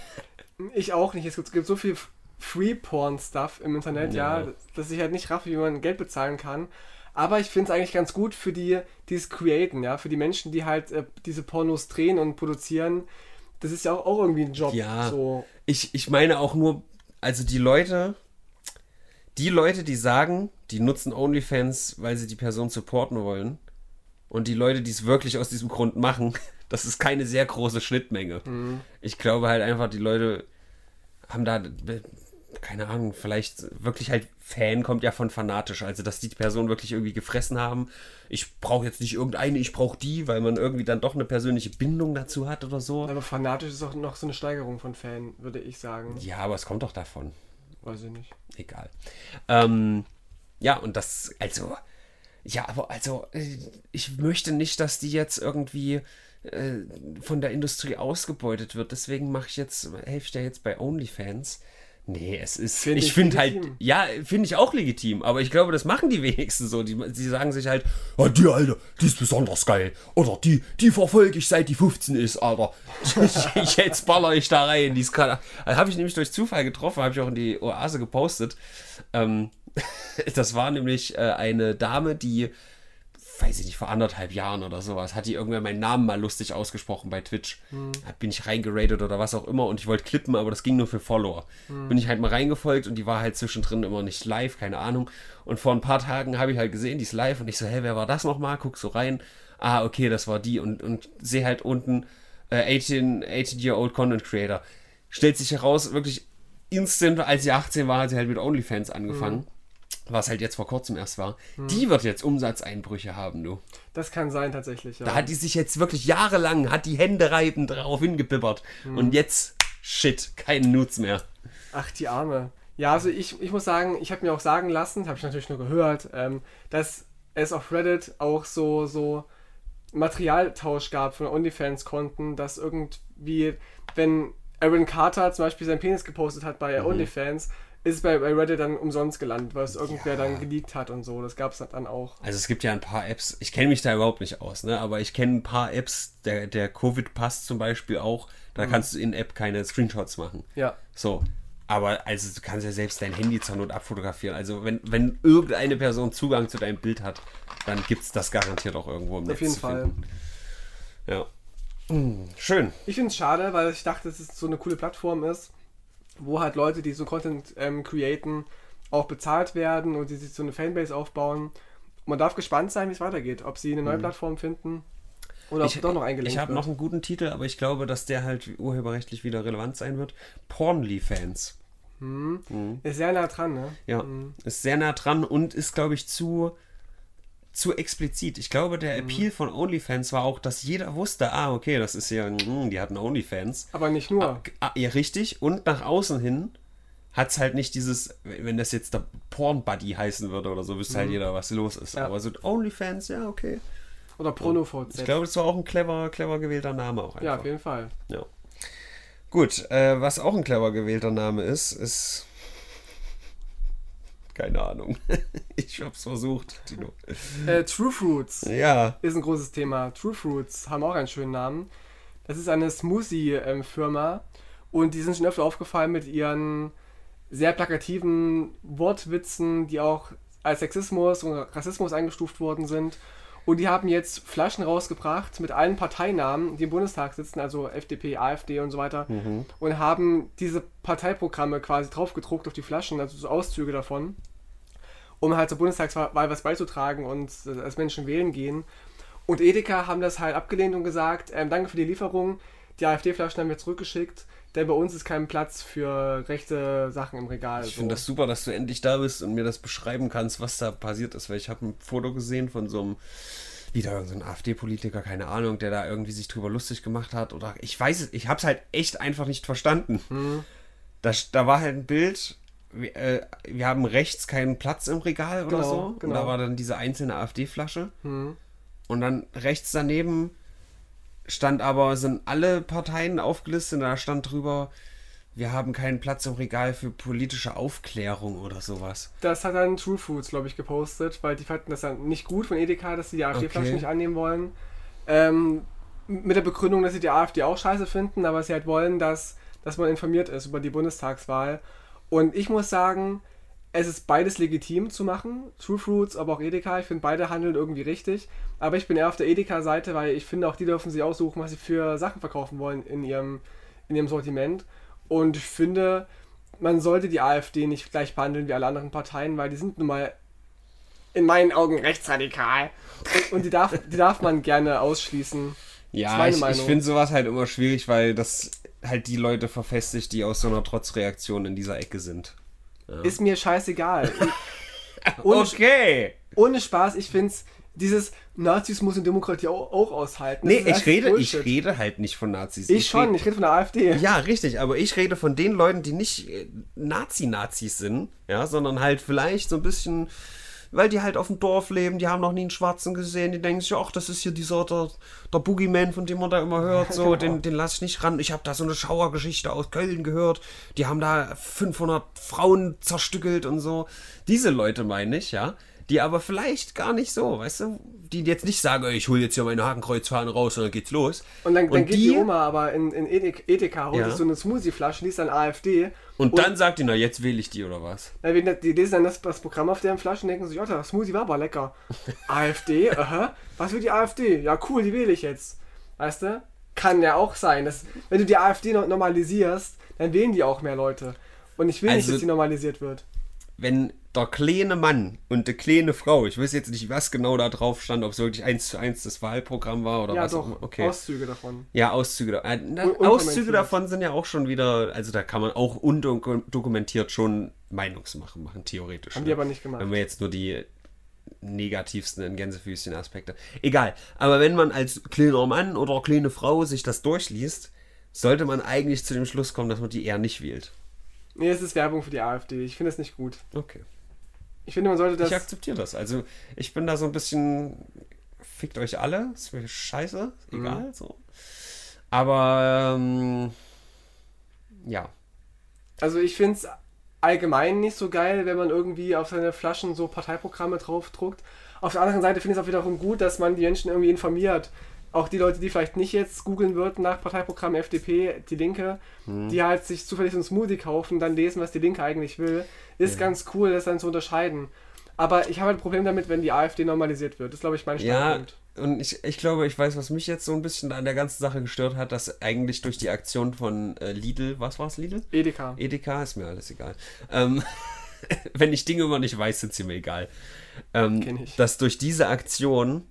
Ich auch nicht. Es gibt, so viel Free-Porn-Stuff im Internet, ja. Ja. dass ich halt nicht raffe, wie man Geld bezahlen kann. Aber ich finde es eigentlich ganz gut für die, die es createn, ja. Für die Menschen, die halt äh, diese Pornos drehen und produzieren. Das ist ja auch, auch irgendwie ein Job. Ja. So. Ich, ich meine auch nur, also die Leute, die Leute, die sagen, die nutzen OnlyFans, weil sie die Person supporten wollen. Und die Leute, die es wirklich aus diesem Grund machen, [LAUGHS] das ist keine sehr große Schnittmenge. Ich glaube halt einfach, die Leute haben da, keine Ahnung, vielleicht wirklich halt Fan kommt ja von fanatisch. Also, dass die Person wirklich irgendwie gefressen haben. Ich brauche jetzt nicht irgendeine, ich brauche die, weil man irgendwie dann doch eine persönliche Bindung dazu hat oder so. Aber fanatisch ist auch noch so eine Steigerung von Fan, würde ich sagen. Ja, aber es kommt doch davon. Weiß ich nicht. egal. Ähm, ja, und das, also, ja, aber also, äh, ich möchte nicht, dass die jetzt irgendwie äh, von der Industrie ausgebeutet wird. Deswegen mache ich jetzt, helfe ich dir jetzt bei OnlyFans. Nee, es ist, Find ich ich finde halt, ja, finde ich auch legitim, aber ich glaube, das machen die [LAUGHS] wenigsten so. Die, die sagen sich halt, oh, die Alte, die ist besonders geil. Oder die, die verfolge ich seit die 15 ist, Alter. [LAUGHS] ich, jetzt baller ich da rein. Die ist gerade, also habe ich nämlich durch Zufall getroffen, habe ich auch in die Oase gepostet. Ähm, [LAUGHS] das war nämlich äh, eine Dame, die, weiß ich nicht, vor anderthalb Jahren oder sowas, hat die irgendwann meinen Namen mal lustig ausgesprochen bei Twitch. Da bin ich reingeratet oder was auch immer und ich wollte klippen, aber das ging nur für Follower. Bin ich halt mal reingefolgt und die war halt zwischendrin immer nicht live, keine Ahnung. Und vor ein paar Tagen habe ich halt gesehen, die ist live und ich so, hä, wer war das nochmal? Guck so rein. Ah, okay, das war die und, und sehe halt unten äh, 18, 18-year-old Content Creator. Stellt sich heraus, wirklich instant, als sie 18 war, hat sie halt mit OnlyFans angefangen. Was halt jetzt vor kurzem erst war. Die wird jetzt Umsatzeinbrüche haben, du. Das kann sein tatsächlich, ja. Da hat die sich jetzt wirklich jahrelang, hat die Hände reibend drauf hingebibbert. Und jetzt, shit, kein Nuts mehr. Ach, die Arme. Ja, also ich, ich muss sagen, ich habe mir auch sagen lassen, habe ich natürlich nur gehört, ähm, dass es auf Reddit auch so, so Materialtausch gab von OnlyFans-Konten, dass irgendwie, wenn Aaron Carter zum Beispiel seinen Penis gepostet hat bei OnlyFans, ist bei, bei Reddit dann umsonst gelandet, weil es irgendwer dann geleakt hat und so. Das gab es dann auch. Also es gibt ja ein paar Apps, ich kenne mich da überhaupt nicht aus, ne? aber ich kenne ein paar Apps, der, der Covid-Pass zum Beispiel auch, da kannst du in App keine Screenshots machen. Ja. So. Aber also du kannst ja selbst dein Handy zur Not abfotografieren. Also wenn, wenn irgendeine Person Zugang zu deinem Bild hat, dann gibt es das garantiert auch irgendwo im Netz. Auf jeden zu Fall. Finden. Ja. Hm, schön. Ich finde es schade, weil ich dachte, dass es so eine coole Plattform ist, wo halt Leute, die so Content ähm, createn, auch bezahlt werden und die sich so eine Fanbase aufbauen. Man darf gespannt sein, wie es weitergeht. Ob sie eine neue Plattform finden oder ob Ich, doch noch eingelenkt ich habe noch einen guten Titel, aber ich glaube, dass der halt urheberrechtlich wieder relevant sein wird. Pornly-Fans. Ist sehr nah dran, ne? Ja, ist sehr nah dran und ist, glaube ich, zu, zu explizit. Ich glaube, der Appeal von OnlyFans war auch, dass jeder wusste, ah, okay, das ist ja, mm, die hatten OnlyFans. Aber nicht nur. Ah, ja, richtig. Und nach außen hin hat es halt nicht dieses, wenn das jetzt der Porn-Buddy heißen würde oder so, wüsste halt jeder, was los ist. Ja. Aber so OnlyFans, ja, okay. Oder PronoVZ. Ich glaube, das war auch ein clever, clever gewählter Name auch einfach. ja, auf jeden Fall. Ja. Gut, äh, was auch ein clever gewählter Name ist, ist. Keine Ahnung. [LAUGHS] ich hab's versucht, Tino. Äh, True Fruits Ja. ist ein großes Thema. True Fruits haben auch einen schönen Namen. Das ist eine Smoothie-Firma und die sind schon öfter aufgefallen mit ihren sehr plakativen Wortwitzen, die auch als Sexismus und Rassismus eingestuft worden sind. Und die haben jetzt Flaschen rausgebracht mit allen Parteinamen, die im Bundestag sitzen, also FDP, AfD und so weiter, und haben diese Parteiprogramme quasi draufgedruckt auf die Flaschen, also so Auszüge davon, um halt zur Bundestagswahl was beizutragen und äh, als Menschen wählen gehen. Und Edeka haben das halt abgelehnt und gesagt, ähm, danke für die Lieferung, die AfD-Flaschen haben wir zurückgeschickt, denn bei uns ist kein Platz für rechte Sachen im Regal. Ich finde das super, dass du endlich da bist und mir das beschreiben kannst, was da passiert ist, weil ich habe ein Foto gesehen von so einem wieder so ein AfD-Politiker, keine Ahnung, der da irgendwie sich drüber lustig gemacht hat. Oder ich weiß es, ich habe es halt echt einfach nicht verstanden. Hm. Da, da war halt ein Bild, wir, äh, wir haben rechts keinen Platz im Regal oder Genau, so. Und genau. da war dann diese einzelne AfD-Flasche. Hm. Und dann rechts daneben stand aber, sind alle Parteien aufgelistet und da stand drüber, wir haben keinen Platz im Regal für politische Aufklärung oder sowas. Das hat dann True Foods, glaube ich, gepostet, weil die fanden das dann nicht gut von Edeka, dass sie die AfD-Flaschen Okay. nicht annehmen wollen. Ähm, mit der Begründung, dass sie die AfD auch scheiße finden, aber sie halt wollen, dass, dass man informiert ist über die Bundestagswahl. Und ich muss sagen, es ist beides legitim zu machen. True Fruits, aber auch Edeka. Ich finde, beide handeln irgendwie richtig. Aber ich bin eher auf der Edeka-Seite, weil ich finde, auch die dürfen sich aussuchen, was sie für Sachen verkaufen wollen in ihrem, in ihrem Sortiment. Und ich finde, man sollte die AfD nicht gleich behandeln wie alle anderen Parteien, weil die sind nun mal in meinen Augen rechtsradikal. Und, und die, darf, die darf man gerne ausschließen. Ja, ich, ich finde sowas halt immer schwierig, weil das halt die Leute verfestigt, die aus so einer Trotzreaktion in dieser Ecke sind. Ist mir scheißegal. [LAUGHS] Ohne, Okay. ohne Spaß, ich finde es, dieses Nazis muss in Demokratie auch, auch aushalten. Das Nee, ich rede, Bullshit. ich rede halt nicht von Nazis. Ich schon, rede- ich rede von der AfD. Ja, richtig, aber ich rede von den Leuten, die nicht äh, Nazi-Nazis sind, ja, sondern halt vielleicht so ein bisschen, weil die halt auf dem Dorf leben, die haben noch nie einen Schwarzen gesehen, die denken sich, ach, das ist hier dieser, der, der Boogeyman, von dem man da immer hört, so, Genau. den, den lass ich nicht ran. Ich habe da so eine Schauergeschichte aus Köln gehört, die haben da 500 Frauen zerstückelt und so. Diese Leute meine ich, ja. Die aber vielleicht gar nicht so, weißt du, die jetzt nicht sagen, ich hole jetzt hier meine Hakenkreuzfahne raus und dann geht's los. Und dann, dann geht die, die Oma aber in, in Edeka, holt Ja. so eine Smoothie-Flasche, liest dann AfD. Und dann sagt die, na, jetzt wähle ich die oder was? Na, die, die lesen dann das, das Programm auf deren Flaschen und denken sich, oh, der Smoothie war aber lecker. [LAUGHS] AfD, aha. Was will die AfD? Ja, cool, die wähle ich jetzt. Weißt du? Kann ja auch sein. Dass, wenn du die AfD no- normalisierst, dann wählen die auch mehr Leute. Und ich will nicht, Also- dass die normalisiert wird. wenn der kleine Mann und die kleine Frau, ich weiß jetzt nicht, was genau da drauf stand, ob es wirklich eins zu eins das Wahlprogramm war oder Ja, was auch doch. immer. Okay. Auszüge davon. ja, Auszüge. da- Äh, na, Auszüge davon sind ja auch schon wieder, also da kann man auch undokumentiert schon Meinungsmachen machen, theoretisch. Haben ne? die aber nicht gemacht. Wenn wir jetzt nur die negativsten in Gänsefüßchen Aspekte. Egal. Aber wenn man als kleiner Mann oder kleine Frau sich das durchliest, sollte man eigentlich zu dem Schluss kommen, dass man die eher nicht wählt. Nee, es ist Werbung für die AfD. Ich finde es nicht gut. Okay. Ich finde, man sollte das. ich akzeptiere das. Also ich bin da so ein bisschen, fickt euch alle, ist mir scheiße, ist Mhm. egal, so. Aber ähm, ja, Also ich finde es allgemein nicht so geil, wenn man irgendwie auf seine Flaschen so Parteiprogramme draufdruckt. Auf der anderen Seite finde ich es auch wiederum gut, dass man die Menschen irgendwie informiert. Auch die Leute, die vielleicht nicht jetzt googeln würden nach Parteiprogramm FDP, die Linke, Hm. die halt sich zufällig so einen Smoothie kaufen, dann lesen, was die Linke eigentlich will, ist ganz cool, das dann zu unterscheiden. Aber ich habe halt ein Problem damit, wenn die AfD normalisiert wird. Das ist, glaube ich, mein ja, Standpunkt. und ich, ich glaube, ich weiß, was mich jetzt so ein bisschen an der ganzen Sache gestört hat, dass eigentlich durch die Aktion von äh, Lidl, was war es, Lidl? Edeka. Edeka, ist mir alles egal. Ähm, [LAUGHS] wenn ich Dinge immer nicht weiß, sind sie mir egal. Ähm, Kenn ich. Dass durch diese Aktion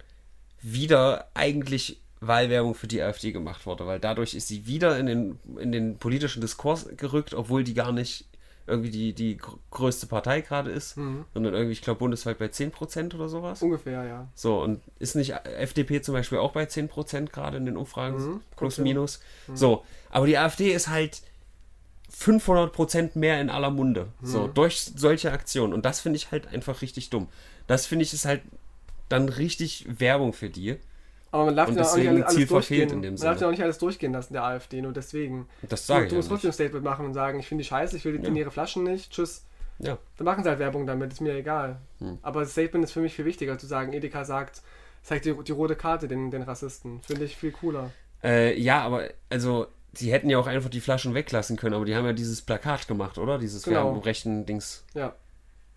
wieder eigentlich Wahlwerbung für die AfD gemacht wurde, weil dadurch ist sie wieder in den, in den politischen Diskurs gerückt, obwohl die gar nicht irgendwie die, die gr- größte Partei gerade ist, Mhm. sondern irgendwie, ich glaube, bundesweit bei 10% oder sowas. Ungefähr, ja. So, und ist nicht FDP zum Beispiel auch bei 10% gerade in den Umfragen? Mhm, plus, minus. So, aber die AfD ist halt 500% mehr in aller Munde. So, Mhm. durch solche Aktionen. Und das finde ich halt einfach richtig dumm. Das finde ich ist halt dann richtig Werbung für die. Aber man darf Und ja auch nicht alles, durchgehen. in dem man darf Sinne. ja auch nicht alles durchgehen lassen, der AfD, nur deswegen. Das Du, sage du ich musst ja trotzdem ein. Statement machen und sagen, ich finde die scheiße, ich will die Ja. ihre Flaschen nicht, tschüss. Ja. Dann machen sie halt Werbung damit, ist mir egal. Hm. Aber das Statement ist für mich viel wichtiger, zu sagen, Edeka sagt, zeigt die, die rote Karte den, den Rassisten. Finde ich viel cooler. Äh, ja, aber also, sie hätten ja auch einfach die Flaschen weglassen können, aber die haben ja dieses Plakat gemacht, oder? Dieses genau. rechten Dings. Ja.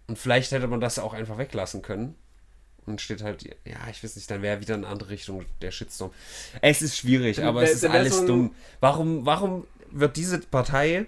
Und vielleicht hätte man das auch einfach weglassen können. Und steht halt, ja, ich weiß nicht, dann wäre wieder in eine andere Richtung der Shitstorm. Es ist schwierig, aber es ist alles so dumm. Warum, warum wird diese Partei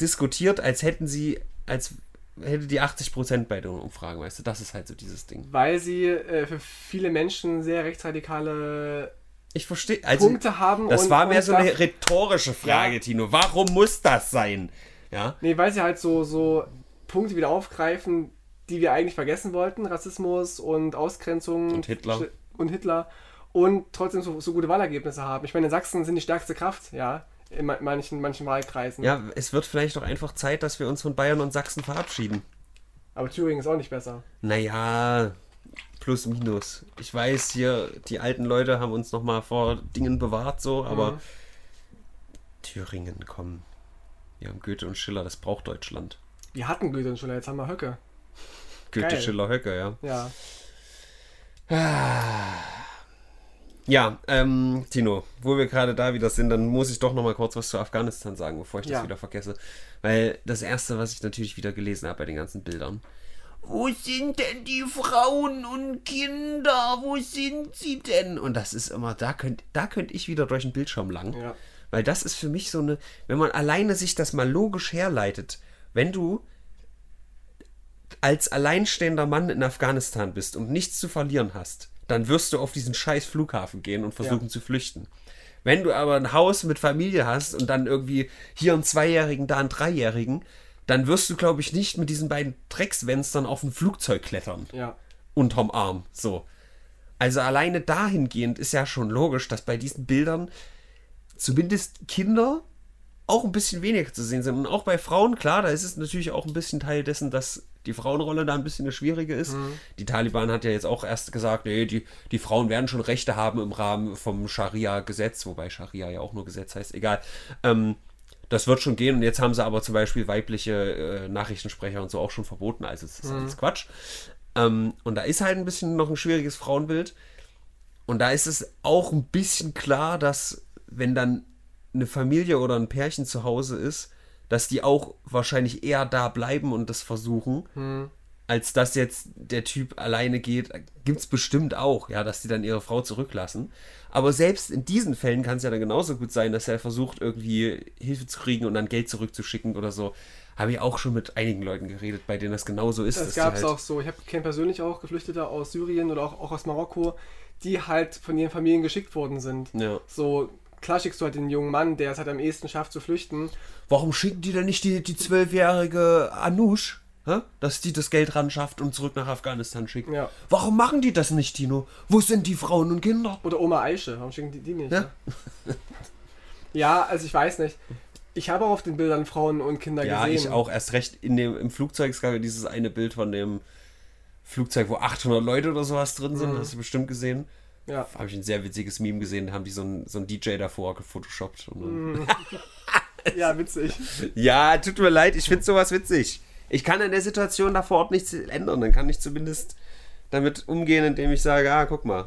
diskutiert, als hätten sie, als hätte die 80% bei den Umfragen, weißt du? Das ist halt so dieses Ding. Weil sie äh, für viele Menschen sehr rechtsradikale Ich verstehe, also Punkte haben. das und, war mehr so eine rhetorische Frage, Ja. Tino. Warum muss das sein? Ja, Nee, weil sie halt so, so Punkte wieder aufgreifen, die wir eigentlich vergessen wollten. Rassismus und Ausgrenzung. Und Hitler. Und Hitler und trotzdem so, so gute Wahlergebnisse haben. Ich meine, in Sachsen sind die stärkste Kraft, ja, in manchen, manchen Wahlkreisen. Ja, es wird vielleicht doch einfach Zeit, dass wir uns von Bayern und Sachsen verabschieden. Aber Thüringen ist auch nicht besser. Naja, plus minus. Ich weiß, hier, die alten Leute haben uns nochmal vor Dingen bewahrt, so, aber mhm. Thüringen, komm. Wir haben Goethe und Schiller, das braucht Deutschland. Wir hatten Goethe und Schiller, jetzt haben wir Höcke. Goethe, Geil. Schiller, Höcke, ja. Ja. Ja, ähm, Tino, wo wir gerade da wieder sind, dann muss ich doch noch mal kurz was zu Afghanistan sagen, bevor ich das ja. wieder vergesse. Weil das Erste, was ich natürlich wieder gelesen habe bei den ganzen Bildern, wo sind denn die Frauen und Kinder? Wo sind sie denn? Und das ist immer, da könnte da könnt ich wieder durch den Bildschirm lang. Ja. Weil das ist für mich so eine, wenn man alleine sich das mal logisch herleitet, wenn du als alleinstehender Mann in Afghanistan bist und nichts zu verlieren hast, dann wirst du auf diesen scheiß Flughafen gehen und versuchen ja. zu flüchten. Wenn du aber ein Haus mit Familie hast und dann irgendwie hier einen Zweijährigen, da einen Dreijährigen, dann wirst du, glaube ich, nicht mit diesen beiden Drecksfenstern auf ein Flugzeug klettern. Ja. Unterm Arm. So. Also alleine dahingehend ist ja schon logisch, dass bei diesen Bildern zumindest Kinder auch ein bisschen weniger zu sehen sind. Und auch bei Frauen, klar, da ist es natürlich auch ein bisschen Teil dessen, dass die Frauenrolle da ein bisschen eine schwierige ist. Mhm. Die Taliban hat ja jetzt auch erst gesagt, nee, die, die Frauen werden schon Rechte haben im Rahmen vom Scharia-Gesetz, wobei Scharia ja auch nur Gesetz heißt, egal. Ähm, das wird schon gehen und jetzt haben sie aber zum Beispiel weibliche äh, Nachrichtensprecher und so auch schon verboten, also es ist mhm. alles Quatsch. Ähm, und da ist halt ein bisschen noch ein schwieriges Frauenbild. Und da ist es auch ein bisschen klar, dass wenn dann eine Familie oder ein Pärchen zu Hause ist, dass die auch wahrscheinlich eher da bleiben und das versuchen, hm. als dass jetzt der Typ alleine geht. Gibt es bestimmt auch, ja, dass die dann ihre Frau zurücklassen. Aber selbst in diesen Fällen kann es ja dann genauso gut sein, dass er versucht, irgendwie Hilfe zu kriegen und dann Geld zurückzuschicken oder so. Habe ich auch schon mit einigen Leuten geredet, bei denen das genauso ist. Das gab es halt auch so. Ich kenne persönlich auch Geflüchtete aus Syrien oder auch, auch aus Marokko, die halt von ihren Familien geschickt worden sind. Ja. So klar schickst du halt den jungen Mann, der es halt am ehesten schafft zu flüchten. Warum schicken die denn nicht die, die zwölfjährige Anush, hä? dass die das Geld ran schafft und zurück nach Afghanistan schickt? Ja. Warum machen die das nicht, Tino? Wo sind die Frauen und Kinder? Oder Oma Aische, warum schicken die die nicht? Ja, ja [LAUGHS] also ich weiß nicht. Ich habe auch auf den Bildern Frauen und Kinder ja, gesehen. Ja, ich auch. Erst recht in dem, im Flugzeug es gab ja dieses eine Bild von dem Flugzeug, wo 800 Leute oder sowas drin sind. Mhm. Hast du bestimmt gesehen. Ja. Habe ich ein sehr witziges Meme gesehen, da haben die so einen so DJ davor gefotoshoppt. Mm. [LAUGHS] ja, witzig. Ja, tut mir leid, ich finde sowas witzig. Ich kann in der Situation da vor Ort nichts ändern. Dann kann ich zumindest damit umgehen, indem ich sage, ah, guck mal.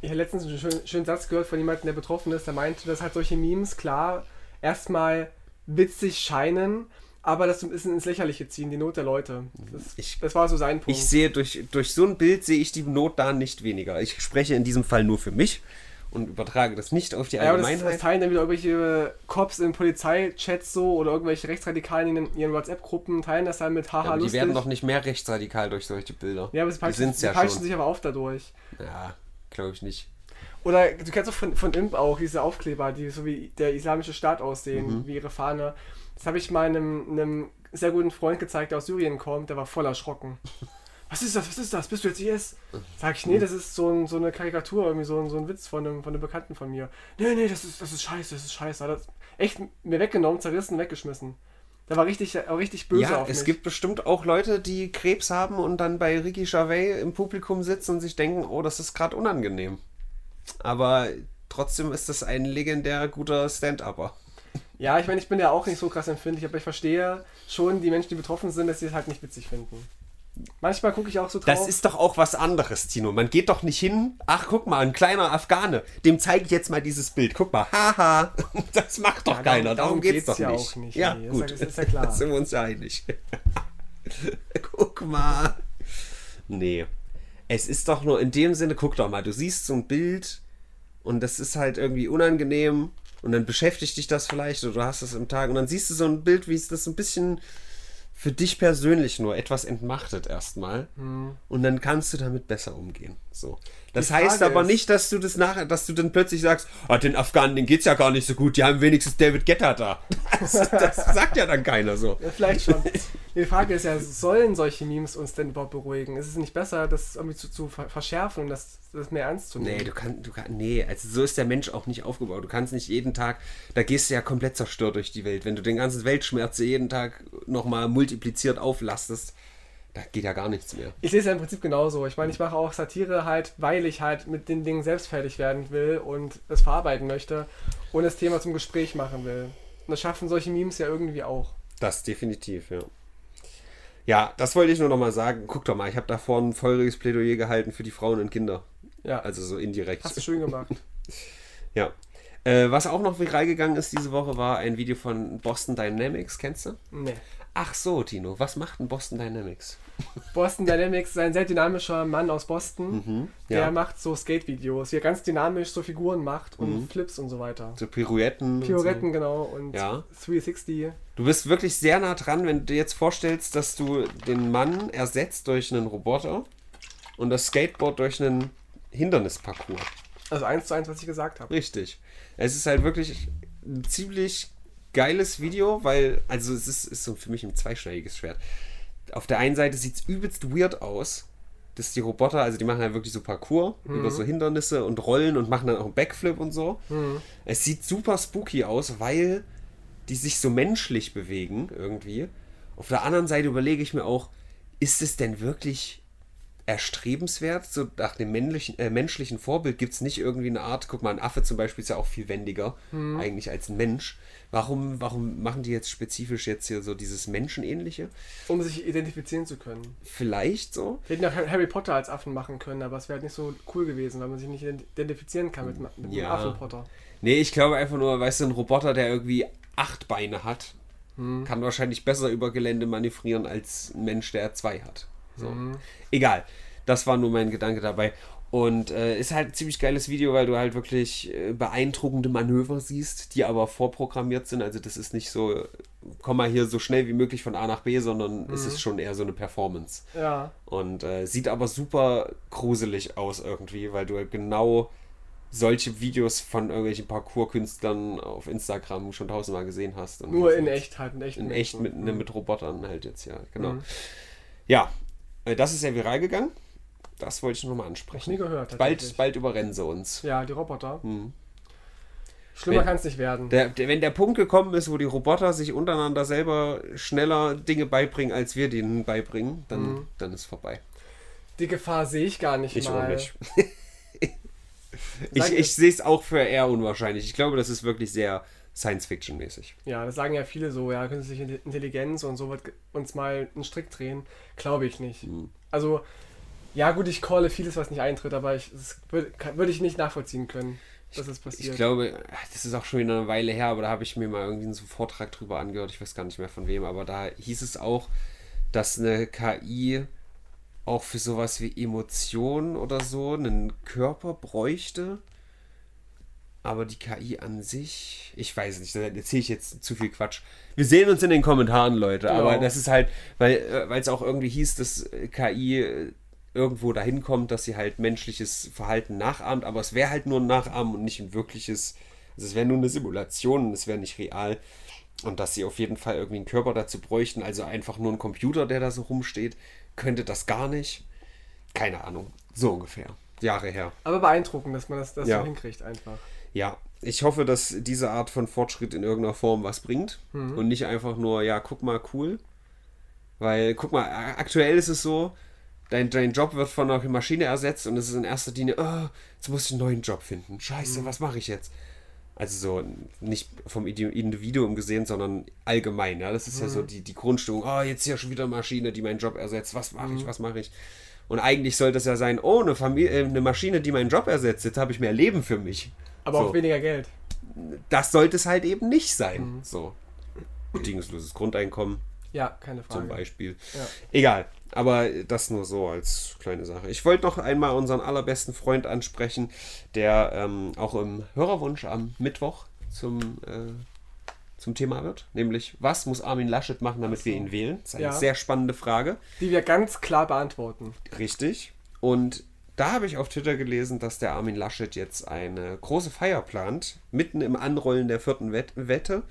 Ich habe letztens einen schönen, schönen Satz gehört von jemandem, der betroffen ist, der meinte, dass halt solche Memes klar erstmal witzig scheinen, aber das ein bisschen ins Lächerliche ziehen, die Not der Leute. Das, ich, das war so sein Punkt. Ich sehe durch, durch so ein Bild sehe ich die Not da nicht weniger. Ich spreche in diesem Fall nur für mich und übertrage das nicht auf die Allgemeinheit. Ja, das, das teilen dann wieder irgendwelche Cops in Polizeichats so oder irgendwelche Rechtsradikalen in ihren WhatsApp-Gruppen teilen das dann mit haha ja, Die werden doch nicht mehr rechtsradikal durch solche Bilder. Ja, aber sie peitschen, sie ja peitschen sich aber auf dadurch. Ja, glaube ich nicht. Oder du kennst doch von, von Imp auch diese Aufkleber, die so wie der islamische Staat aussehen, mhm. wie ihre Fahne. Das habe ich mal einem, einem sehr guten Freund gezeigt, der aus Syrien kommt, der war voll erschrocken. [LAUGHS] Was ist das? Was ist das? Bist du jetzt IS? Sag ich, nee, das ist so, ein, so eine Karikatur, irgendwie so ein, so ein Witz von einem, von einem Bekannten von mir. Nee, nee, das ist, das ist scheiße, das ist scheiße. Hat das echt mir weggenommen, zerrissen, weggeschmissen. Der war richtig, richtig böse ja, auf mich. es gibt bestimmt auch Leute, die Krebs haben und dann bei Ricky Gervais im Publikum sitzen und sich denken, oh, das ist gerade unangenehm. Aber trotzdem ist das ein legendär guter Stand-Upper. Ja, ich meine, ich bin ja auch nicht so krass empfindlich, aber ich verstehe schon die Menschen, die betroffen sind, dass sie es halt nicht witzig finden. Manchmal gucke ich auch so drauf. Das ist doch auch was anderes, Tino. Man geht doch nicht hin, ach guck mal, ein kleiner Afghane, dem zeige ich jetzt mal dieses Bild. Guck mal, haha, [LAUGHS] das macht doch ja, keiner, darum, darum geht's, geht's doch ja nicht. Auch nicht. Ja, nee, gut, ist, ist ja klar. [LAUGHS] sind wir uns ja einig. [LAUGHS] guck mal. Nee, es ist doch nur in dem Sinne, guck doch mal, du siehst so ein Bild und das ist halt irgendwie unangenehm und dann beschäftigt dich das vielleicht oder du hast es im Tag und dann siehst du so ein Bild, wie es das ein bisschen für dich persönlich nur etwas entmachtet erstmal mhm. und dann kannst du damit besser umgehen. So. Das heißt aber ist- nicht, dass du das nachher, dass du dann plötzlich sagst, ah, den Afghanen, denen geht's ja gar nicht so gut, die haben wenigstens David Guetta da. [LAUGHS] Das, das sagt ja dann keiner so. Ja, vielleicht schon. [LAUGHS] Die Frage ist ja, sollen solche Memes uns denn überhaupt beruhigen? Ist es nicht besser, das irgendwie zu, zu ver- verschärfen und das, das mehr ernst zu nehmen? Nee, du kannst, du kann, nee, also so ist der Mensch auch nicht aufgebaut. Du kannst nicht jeden Tag, da gehst du ja komplett zerstört durch die Welt. Wenn du den ganzen Weltschmerz jeden Tag nochmal multipliziert auflastest, da geht ja gar nichts mehr. Ich sehe es ja im Prinzip genauso. Ich meine, ich mache auch Satire halt, weil ich halt mit den Dingen selbst fertig werden will und es verarbeiten möchte und das Thema zum Gespräch machen will. Und das schaffen solche Memes ja irgendwie auch. Das definitiv, ja. Ja, das wollte ich nur nochmal sagen. Guck doch mal, ich habe da vorhin ein feuriges Plädoyer gehalten für die Frauen und Kinder. Ja, Also so indirekt. hast du schön gemacht. [LAUGHS] Ja. Äh, was auch noch viral gegangen ist diese Woche, war ein Video von Boston Dynamics. Kennst du? Nee. Ach so, Tino, was macht denn Boston Dynamics? Boston Dynamics ist ein sehr dynamischer Mann aus Boston. Mhm, Der ja. macht so Skate-Videos, wie er ganz dynamisch so Figuren macht und Flips und so weiter. So Pirouetten. Pirouetten, genau, und Ja. 360. Du bist wirklich sehr nah dran, wenn du dir jetzt vorstellst, dass du den Mann ersetzt durch einen Roboter und das Skateboard durch einen Hindernisparcours. Also eins zu eins, was ich gesagt habe. Richtig. Es ist halt wirklich ein ziemlich geiles Video, weil, also es ist, ist so für mich ein zweischneidiges Schwert. Auf der einen Seite sieht es übelst weird aus, dass die Roboter, also die machen halt wirklich so Parcours über so Hindernisse und rollen und machen dann auch einen Backflip und so. Es sieht super spooky aus, weil die sich so menschlich bewegen irgendwie. Auf der anderen Seite überlege ich mir auch, ist es denn wirklich erstrebenswert? So nach dem männlichen, äh, menschlichen Vorbild gibt es nicht irgendwie eine Art, guck mal, ein Affe zum Beispiel ist ja auch viel wendiger eigentlich als ein Mensch. Warum, warum machen die jetzt spezifisch jetzt hier so dieses Menschenähnliche? Um sich identifizieren zu können. Vielleicht so? Wir hätten ja Harry Potter als Affen machen können, aber es wäre halt nicht so cool gewesen, weil man sich nicht identifizieren kann mit, mit Ja. einem Affenpotter. Nee, ich glaube einfach nur, weißt du, ein Roboter, der irgendwie acht Beine hat, kann wahrscheinlich besser über Gelände manövrieren als ein Mensch, der zwei hat. So. Egal. Das war nur mein Gedanke dabei. Und äh, ist halt ein ziemlich geiles Video, weil du halt wirklich äh, beeindruckende Manöver siehst, die aber vorprogrammiert sind. Also das ist nicht so, komm mal hier so schnell wie möglich von A nach B, sondern es ist schon eher so eine Performance. Ja. Und äh, sieht aber super gruselig aus irgendwie, weil du halt genau solche Videos von irgendwelchen Parkour-Künstlern auf Instagram schon tausendmal gesehen hast. Und Nur in echt halt, in echt. In echt mit, ne, mit Robotern halt jetzt, ja, genau. Mhm. Ja, äh, das ist ja viral gegangen. Das wollte ich nochmal ansprechen. nie gehört, Bald, bald überrennen sie uns. Ja, die Roboter. Mhm. Schlimmer kann es nicht werden. Der, der, wenn der Punkt gekommen ist, wo die Roboter sich untereinander selber schneller Dinge beibringen, als wir denen beibringen, dann, Mhm. dann ist vorbei. Die Gefahr sehe ich gar nicht Ich mal. nicht. [LAUGHS] Ich ich sehe es auch für eher unwahrscheinlich. Ich glaube, das ist wirklich sehr Science-Fiction-mäßig. Ja, das sagen ja viele so, ja, künstliche Intelligenz und so wird uns mal einen Strick drehen. Glaube ich nicht. Mhm. Also, ja gut, ich calle vieles, was nicht eintritt, aber ich, das würde würde ich nicht nachvollziehen können, dass es passiert. Ich glaube, das ist auch schon wieder eine Weile her, aber da habe ich mir mal irgendwie so einen Vortrag drüber angehört. Ich weiß gar nicht mehr von wem, aber da hieß es auch, dass eine KI auch für sowas wie Emotionen oder so einen Körper bräuchte. Aber die KI an sich, ich weiß nicht, da erzähle ich jetzt zu viel Quatsch. Wir sehen uns in den Kommentaren, Leute. Genau. Aber das ist halt, weil äh, es auch irgendwie hieß, dass KI äh, irgendwo dahin kommt, dass sie halt menschliches Verhalten nachahmt. Aber es wäre halt nur ein Nachahmen und nicht ein wirkliches. Also es wäre nur eine Simulation und es wäre nicht real. Und dass sie auf jeden Fall irgendwie einen Körper dazu bräuchten, also einfach nur ein Computer, der da so rumsteht, könnte das gar nicht. Keine Ahnung. So ungefähr. Jahre her. aber beeindruckend, dass man das, das Ja. so hinkriegt einfach. Ja, ich hoffe, dass diese Art von Fortschritt in irgendeiner Form was bringt und nicht einfach nur, ja, guck mal, cool. Weil, guck mal, aktuell ist es so, dein, dein Job wird von einer Maschine ersetzt und es ist in erster Linie, oh, jetzt muss ich einen neuen Job finden. Scheiße, was mache ich jetzt? Also so nicht vom Indi- Individuum gesehen, sondern allgemein. Ja, das ist ja so die, die Grundstimmung. Oh, jetzt hier schon wieder eine Maschine, die meinen Job ersetzt. Was mache ich? Was mache ich? Und eigentlich sollte es ja sein, oh, eine, Familie, äh, eine Maschine, die meinen Job ersetzt. Jetzt habe ich mehr Leben für mich. Aber So. auch weniger Geld. Das sollte es halt eben nicht sein. So. Bedingungsloses Grundeinkommen Ja, keine Frage. zum Beispiel. Ja. Egal. Aber das nur so als kleine Sache. Ich wollte noch einmal unseren allerbesten Freund ansprechen, der ähm, auch im Hörerwunsch am Mittwoch zum, äh, zum Thema wird. Nämlich, was muss Armin Laschet machen, damit wir ihn wählen? Das ist eine Ja. sehr spannende Frage. Die wir ganz klar beantworten. Richtig. Und da habe ich auf Twitter gelesen, dass der Armin Laschet jetzt eine große Feier plant, mitten im Anrollen der vierten Wett Wette.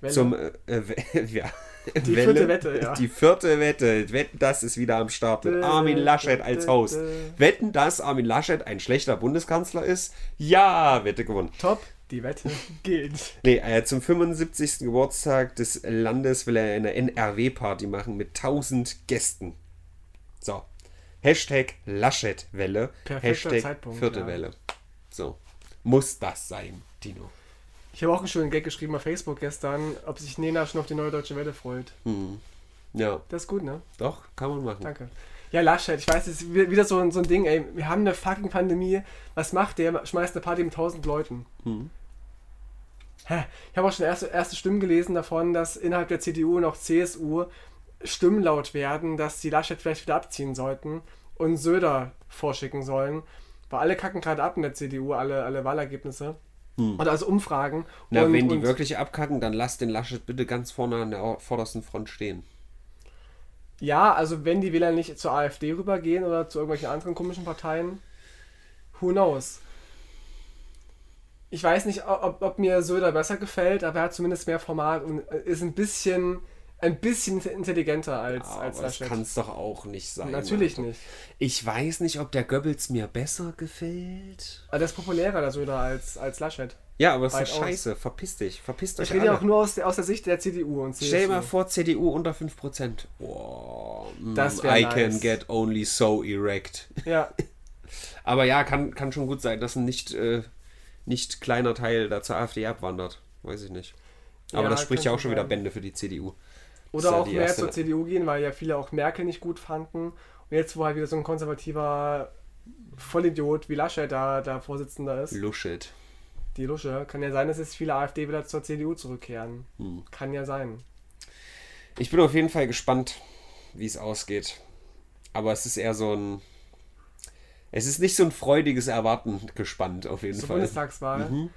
Welle. Zum, äh, äh, [LAUGHS] ja, Die vierte Wette, ja. Die vierte Wette. Wetten, das ist wieder am Start mit Armin Laschet als Host. Wetten, dass Armin Laschet ein schlechter Bundeskanzler ist? Ja, Wette gewonnen. Top, die Wette [LAUGHS] gilt. Nee, äh, zum 75. Geburtstag des Landes will er eine NRW-Party machen mit 1000 Gästen. So. Hashtag Laschet-Welle. Hashtag Zeitpunkt, vierte ja. Welle. So. Muss das sein, Dino. Ich habe auch einen schönen Gag geschrieben auf Facebook gestern, ob sich Nena schon auf die neue deutsche Welle freut. Ja, Das ist gut, ne? doch, kann man machen. Danke. Ja, Laschet, ich weiß, es ist wi- wieder so, ein- so ein Ding, ey. Wir haben eine fucking Pandemie. Was macht der? Schmeißt eine Party mit 1000 Leuten. Hä? Ich habe auch schon erste, erste Stimmen gelesen davon, dass innerhalb der CDU und auch CSU Stimmen laut werden, dass die Laschet vielleicht wieder abziehen sollten und Söder vorschicken sollen. Weil alle kacken gerade ab in der CDU, alle, alle Wahlergebnisse. Oder also Umfragen. Na, und, wenn die wirklich abkacken, dann lass den Laschet bitte ganz vorne an der vordersten Front stehen. Ja, also wenn die Wähler nicht zur AfD rübergehen oder zu irgendwelchen anderen komischen Parteien, who knows? Ich weiß nicht, ob, ob mir Söder besser gefällt, aber er hat zumindest mehr Format und ist ein bisschen, ein bisschen intelligenter als, als Aber das Laschet. kann es doch auch nicht sein. Natürlich Alter. nicht. Ich weiß nicht, ob der Goebbels mir besser gefällt. Aber der ist populärer, der Söder, als, als Laschet. Ja, aber es ist scheiße. Verpiss dich. Verpiss euch Ich rede ja auch nur aus der, aus der Sicht der CDU und CSU. Stell dir mal vor, CDU unter 5%. Wow. mm, Das I nice. can get only so erect. Ja, [LAUGHS] Aber ja, kann, kann schon gut sein, dass ein nicht, äh, nicht kleiner Teil da zur AfD abwandert. Weiß ich nicht. Aber Ja, das spricht ja auch schon wieder. Bände für die CDU. Oder auch mehr zur CDU gehen, weil ja viele auch Merkel nicht gut fanden. Und jetzt, wo halt wieder so ein konservativer Vollidiot wie Laschet da, da Vorsitzender ist, Luschet. die Lusche, kann ja sein, dass jetzt viele AfD wieder zur CDU zurückkehren. Hm. Kann ja sein. Ich bin auf jeden Fall gespannt, wie es ausgeht. Aber es ist eher so ein. Es ist nicht so ein freudiges Erwarten gespannt, auf jeden Zur Fall. Bundestagswahl. Mhm.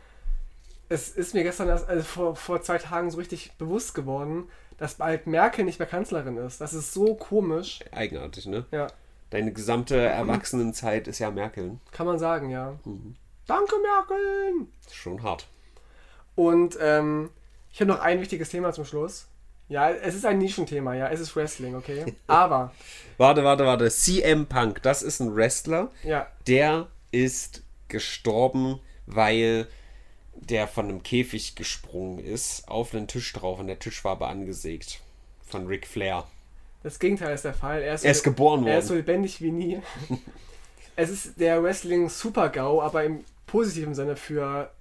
Es ist mir gestern erst, also vor, vor zwei Tagen so richtig bewusst geworden, dass bald Merkel nicht mehr Kanzlerin ist. Das ist so komisch. Eigenartig, ne? Ja, Deine gesamte Erwachsenenzeit ist ja Merkel. kann man sagen, ja. Mhm. Danke, Merkel! Schon hart. Und ähm, ich habe noch ein wichtiges Thema zum Schluss. Ja, es ist ein Nischenthema, ja, es ist Wrestling, okay? [LAUGHS] Aber, Warte, warte, warte. CM Punk, das ist ein Wrestler. ja, Der ist gestorben, weil der von einem Käfig gesprungen ist, auf einen Tisch drauf und der Tisch war aber angesägt. Von Ric Flair. das Gegenteil ist der Fall. Er ist, Er ist geboren er ist so worden. lebendig wie nie. [LAUGHS] es ist der Wrestling-Super-GAU, aber im positiven Sinne für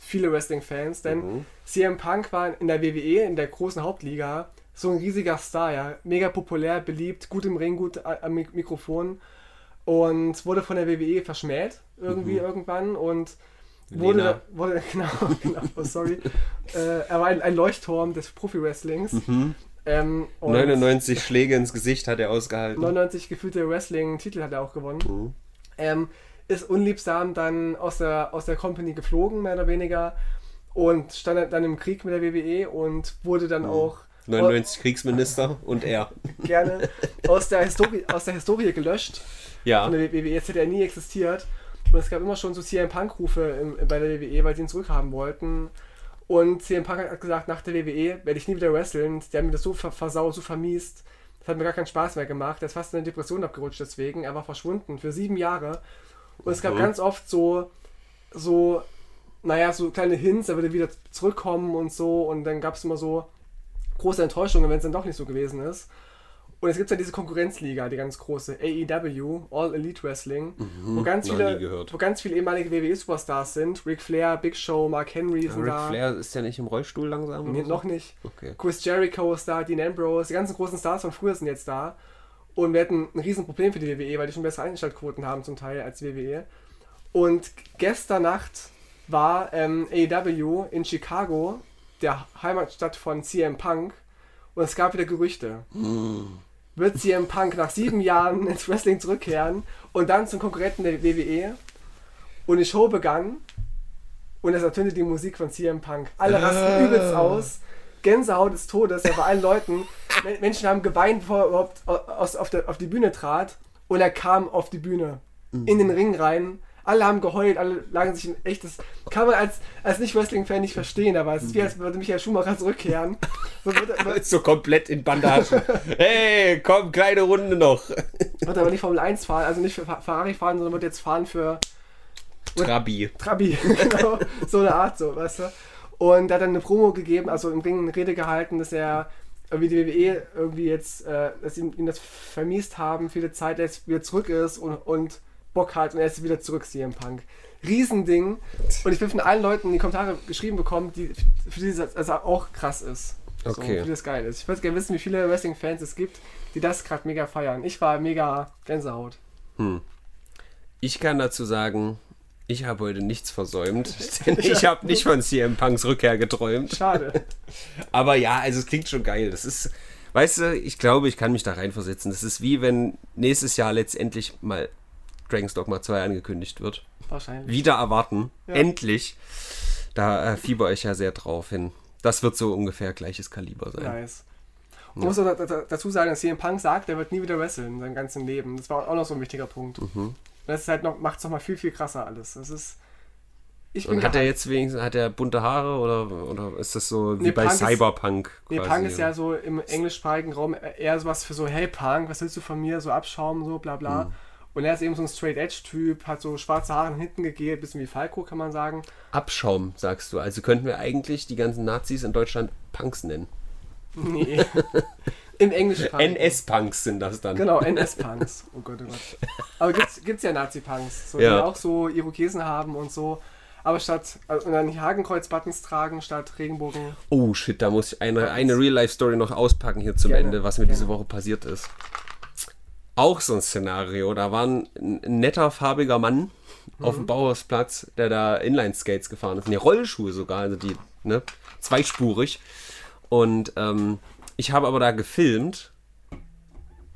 viele Wrestling-Fans, denn Mhm. CM Punk war in der WWE, in der großen Hauptliga, so ein riesiger Star, ja. Mega populär, beliebt, gut im Ring, gut am Mik- Mikrofon und wurde von der WWE verschmäht irgendwie irgendwann und wurde, Mhm. Wurde [LAUGHS] genau, genau, sorry. [LAUGHS] äh, er war ein, ein Leuchtturm des Profi-Wrestlings. Mhm. Ähm, und 99 Schläge ins Gesicht hat er ausgehalten. 99 gefühlte Wrestling-Titel hat er auch gewonnen. Mhm. Ähm, ist unliebsam dann aus der, aus der Company geflogen, mehr oder weniger. Und stand dann im Krieg mit der WWE und wurde Mhm. dann auch 99 Kriegsminister und er. [LAUGHS] gerne aus der, Historie, aus der Historie gelöscht. Ja. Von der WWE. Jetzt hätte er nie existiert. Und es gab immer schon so CM Punk-Rufe im- bei der WWE, weil sie ihn zurückhaben wollten. Und CM Punk hat gesagt, nach der WWE werde ich nie wieder wresteln. Die haben mir das so ver versaut, so vermiest. Das hat mir gar keinen Spaß mehr gemacht. Er ist fast in eine Depression abgerutscht deswegen. Er war verschwunden für sieben Jahre. Und es gab Mhm. ganz oft so, so, naja, so kleine Hints, er würde wieder zurückkommen und so. Und dann gab es immer so große Enttäuschungen, wenn es dann doch nicht so gewesen ist. Und es gibt ja diese Konkurrenzliga, die ganz große AEW, All Elite Wrestling, wo, ganz viele, wo ganz viele ehemalige WWE-Superstars sind. Ric Flair, Big Show, Mark Henry sind Ric da. Flair ist ja nicht im Rollstuhl langsam. Nee, oder so? noch nicht. Okay. Chris Jericho ist da, Dean Ambrose, die ganzen großen Stars von früher sind jetzt da. Und wir hatten ein Riesenproblem für die WWE, weil die schon bessere Einschaltquoten haben zum Teil als WWE. Und gestern Nacht war ähm, AEW in Chicago, der Heimatstadt von CM Punk, und es gab wieder Gerüchte. Wird CM Punk nach sieben Jahren ins Wrestling zurückkehren und dann zum Konkurrenten der WWE? Und die Show begann und es ertönte die Musik von CM Punk. Alle rasten übelst aus. Gänsehaut des Todes, ja bei allen Leuten. Men- Menschen haben geweint, bevor er überhaupt aus, auf, der, auf die Bühne trat. Und er kam auf die Bühne. in den Ring rein. Alle haben geheult, alle lagen sich in echtes. Kann man als, als Nicht-Wrestling-Fan nicht verstehen, aber es ist wie, als würde Michael Schumacher zurückkehren. So wird, er- [LAUGHS] So komplett in Bandagen. hey, komm, kleine Runde noch. wird aber nicht Formel 1 fahren, also nicht für Ferrari fahren, sondern wird jetzt fahren für Trabi. Trabi. [LAUGHS] genau, so eine Art, so, weißt du. Und er hat dann eine Promo gegeben, also im Ring eine Rede gehalten, dass er irgendwie die WWE irgendwie jetzt, äh, dass ihm, ihm das vermiest haben, viele Zeit, er jetzt wieder zurück ist und, und Bock hat und er ist wieder zurück, CM Punk. Riesending. Und ich bin von allen Leuten die Kommentare geschrieben bekommen, die, für die das also auch krass ist. So, Okay. für die das geil ist. Ich würde gerne wissen, wie viele Wrestling-Fans es gibt, die das gerade mega feiern. Ich war mega Gänsehaut. Ich kann dazu sagen, ich habe heute nichts versäumt, denn [LAUGHS] ich habe nicht von CM Punks Rückkehr geträumt. Schade. [LAUGHS] Aber ja, also es klingt schon geil. Das ist, weißt du, ich glaube, ich kann mich da reinversetzen. Das ist wie wenn nächstes Jahr letztendlich mal Dragon's Dogma 2 angekündigt wird. Wahrscheinlich. Wieder erwarten. Ja. Endlich. Da äh, fieber ich ja sehr drauf hin. Das wird so ungefähr gleiches Kaliber sein. Nice. Ich muss auch da, da, dazu sagen, dass CM Punk sagt, er wird nie wieder wresteln in seinem ganzen Leben. Das war auch noch so ein wichtiger Punkt. Mhm. Das ist halt noch, macht es nochmal viel, viel krasser alles. Das ist. Ich bin Und hat er gehypt. jetzt wenigstens, hat er bunte Haare oder, oder ist das so wie Nee, bei Punk ist- Cyberpunk? Nee, quasi? Punk ist ja so im englischsprachigen Raum eher sowas für so, hey Punk, was willst du von mir? So Abschaum, so bla bla. Mhm. Und er ist eben so ein Straight-Edge-Typ, hat so schwarze Haare nach hinten gegelt, bisschen wie Falco, kann man sagen. Abschaum, sagst du. Also könnten wir eigentlich die ganzen Nazis in Deutschland Punks nennen. Nee. [LAUGHS] Im englischsprachigen. NS-Punks sind das dann. Genau, NS-Punks. Oh Gott, oh Gott. Aber gibt's, gibt's ja Nazi-Punks, so, Ja. die auch so Irokesen haben und so. Aber statt, also, und dann Hakenkreuz-Buttons tragen, statt Regenbogen. Oh shit, da muss ich eine, eine Real-Life-Story noch auspacken hier zum Gerne, Ende, was mir gerne. diese Woche passiert ist. Auch so ein Szenario. Da war ein, netter, farbiger Mann auf Mhm. dem Bauhausplatz, der da Inline-Skates gefahren ist. Nee, Rollschuhe sogar, also die, ne, zweispurig. Und ähm, ich habe aber da gefilmt.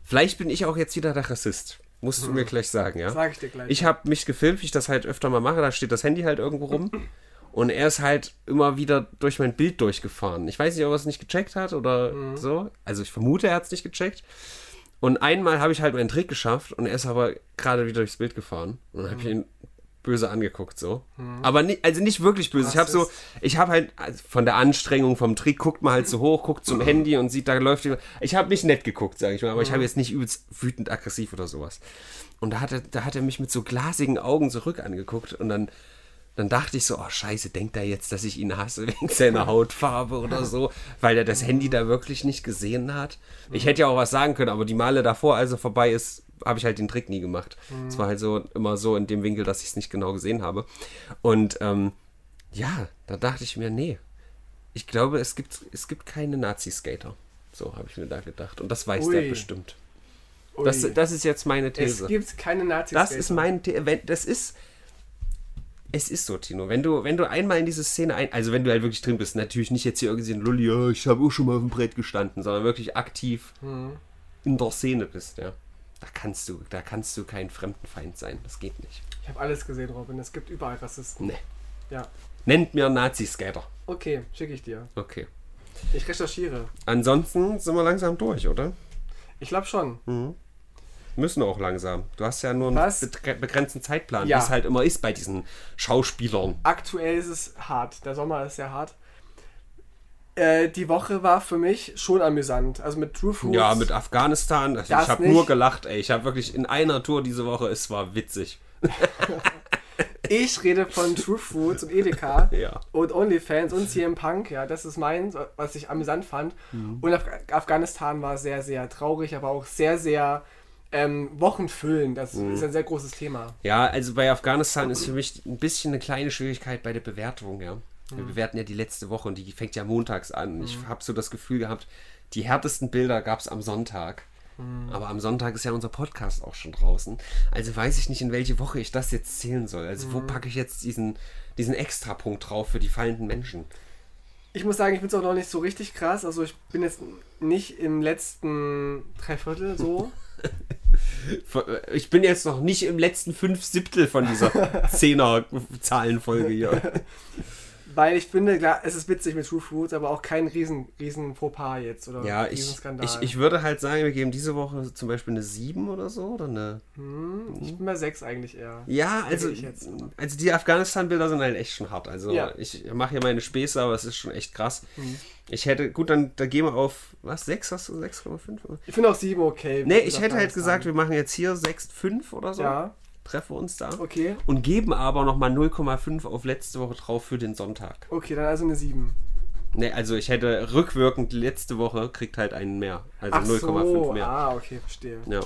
Vielleicht bin ich auch jetzt wieder der Rassist. Musst du mir gleich sagen, ja? Sag ich dir gleich. Ich habe mich gefilmt, wie ich das halt öfter mal mache. Da steht das Handy halt irgendwo rum. Und er ist halt immer wieder durch mein Bild durchgefahren. Ich weiß nicht, ob er es nicht gecheckt hat oder so. Also ich vermute, er hat es nicht gecheckt. Und einmal habe ich halt meinen Trick geschafft und er ist aber gerade wieder durchs Bild gefahren. Und dann habe ich ihn böse angeguckt so. Aber nicht, also nicht wirklich böse. Ich habe so, ich habe halt also von der Anstrengung vom Trick guckt man halt so hoch, guckt zum Handy und sieht, da läuft jemand. Ich habe nicht nett geguckt, sage ich mal, aber ich habe jetzt nicht übelst wütend aggressiv oder sowas. Und da hat er, da hat er mich mit so glasigen Augen zurück angeguckt und dann dann dachte ich so, oh scheiße, denkt er jetzt, dass ich ihn hasse wegen seiner Hautfarbe oder [LAUGHS] so, weil er das Handy da wirklich nicht gesehen hat. Ich hätte ja auch was sagen können, aber die Male davor, als er vorbei ist, habe ich halt den Trick nie gemacht. Es war halt so immer so in dem Winkel, dass ich es nicht genau gesehen habe. Und ähm, ja, da dachte ich mir, nee, ich glaube, es gibt, es gibt keine Nazi-Skater. So habe ich mir da gedacht. Und das weiß Ui. der bestimmt. Das, das ist jetzt meine es These. gibt keine Nazis. Das ist mein, The wenn, das ist, es ist so, Tino. Wenn du, wenn du einmal in diese Szene ein, also wenn du halt wirklich drin bist, natürlich nicht jetzt hier irgendwie so ein Lulli, ja, ich habe auch schon mal auf dem Brett gestanden, sondern wirklich aktiv in der Szene bist, ja. Da kannst du, da kannst du kein Fremdenfeind sein. Das geht nicht. Ich habe alles gesehen, Robin. Es gibt überall Rassisten. Nee. Ja. Nennt mir Nazi-Skater. Okay, schicke ich dir. Okay. Ich recherchiere. Ansonsten sind wir langsam durch, oder? Ich glaube schon. Müssen auch langsam. Du hast ja nur einen Was? begrenzten Zeitplan, Ja. wie es halt immer ist bei diesen Schauspielern. Aktuell ist es hart. Der Sommer ist sehr hart. Äh, die Woche war für mich schon amüsant. Also mit True Fruits. Ja, mit Afghanistan. Also ich habe nur gelacht, ey. Ich habe wirklich in einer Tour diese Woche, es war witzig. [LAUGHS] Ich rede von True Fruits und Edeka [LAUGHS] Ja. und OnlyFans und CM Punk. Ja, das ist mein, was ich amüsant fand. Mhm. Und Af Afghanistan war sehr, sehr traurig, aber auch sehr, sehr ähm, wochenfüllend. Das Mhm. ist ein sehr großes Thema. Ja, also bei Afghanistan ist für mich ein bisschen eine kleine Schwierigkeit bei der Bewertung, ja. Wir bewerten ja die letzte Woche und die fängt ja montags an. Ich habe so das Gefühl gehabt, die härtesten Bilder gab es am Sonntag. Aber am Sonntag ist ja unser Podcast auch schon draußen. Also weiß ich nicht, in welche Woche ich das jetzt zählen soll. Also wo packe ich jetzt diesen, diesen Extrapunkt drauf für die fallenden Menschen? Ich muss sagen, ich finde es auch noch nicht so richtig krass. Also ich bin jetzt nicht im letzten Dreiviertel so. [LAUGHS] Ich bin jetzt noch nicht im letzten fünf Siebtel von dieser [LAUGHS] Zehner-Zahlenfolge hier. Weil ich finde, klar, es ist witzig mit True Fruits, aber auch kein riesen, riesen Fauxpas jetzt oder Ja, ich, Riesenskandal. ich, ich würde halt sagen, wir geben diese Woche zum Beispiel eine 7 oder so. Oder eine. Hm, ich bin bei sechs eigentlich eher. Ja, also, ich jetzt. also die Afghanistan-Bilder sind halt echt schon hart. Also Ja. ich mache hier meine Späße, aber es ist schon echt krass. Ich hätte, gut, dann da gehen wir auf, was, 6 hast du, 6,5? Ich finde auch sieben okay. Nee, ich hätte halt gesagt, wir machen jetzt hier 6,5 oder so. Ja, Treffen uns da. okay. Und geben aber nochmal 0,5 auf letzte Woche drauf für den Sonntag. Okay, dann also eine sieben. Nee, also ich hätte rückwirkend letzte Woche kriegt halt einen mehr. Also Ach 0,5 so, mehr. ah, okay, verstehe. Ja,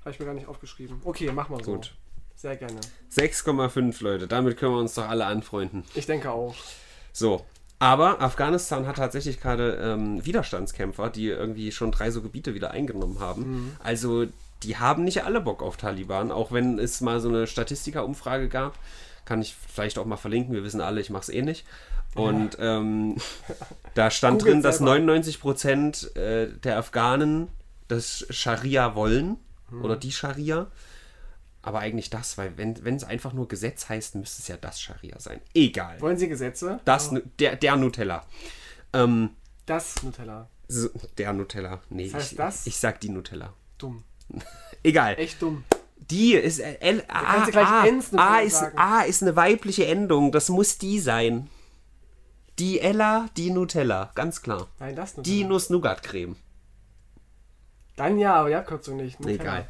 Habe ich mir gar nicht aufgeschrieben. Okay, mach mal so. gut. Sehr gerne. 6,5 Leute, damit können wir uns doch alle anfreunden. Ich denke auch. So. Aber Afghanistan hat tatsächlich gerade ähm, Widerstandskämpfer, die irgendwie schon drei so Gebiete wieder eingenommen haben. Also die haben nicht alle Bock auf Taliban, auch wenn es mal so eine Statistiker-Umfrage gab. Kann ich vielleicht auch mal verlinken, wir wissen alle, ich mache es eh nicht. Und ähm, [LAUGHS] da stand drin, dass selber. 99 Prozent äh, der Afghanen das Scharia wollen oder die Scharia. Aber eigentlich das, weil wenn es einfach nur Gesetz heißt, müsste es ja das Scharia sein. Egal. Wollen Sie Gesetze? Das, Nu- der, der Nutella. Ähm, Das Nutella. so, der Nutella. Nee, Das heißt ich, das? ich sag die Nutella. Dumm. [LAUGHS] Egal. Echt dumm. Die ist äh, L, A, gleich A, Nutella A, ist, sagen. A ist eine weibliche Endung. Das muss die sein. Die Ella, die Nutella. Ganz klar. Nein, das Nutella. Die Nuss-Nougat-Creme. Dann ja, aber die Abkürzung nicht. Nutella. Egal.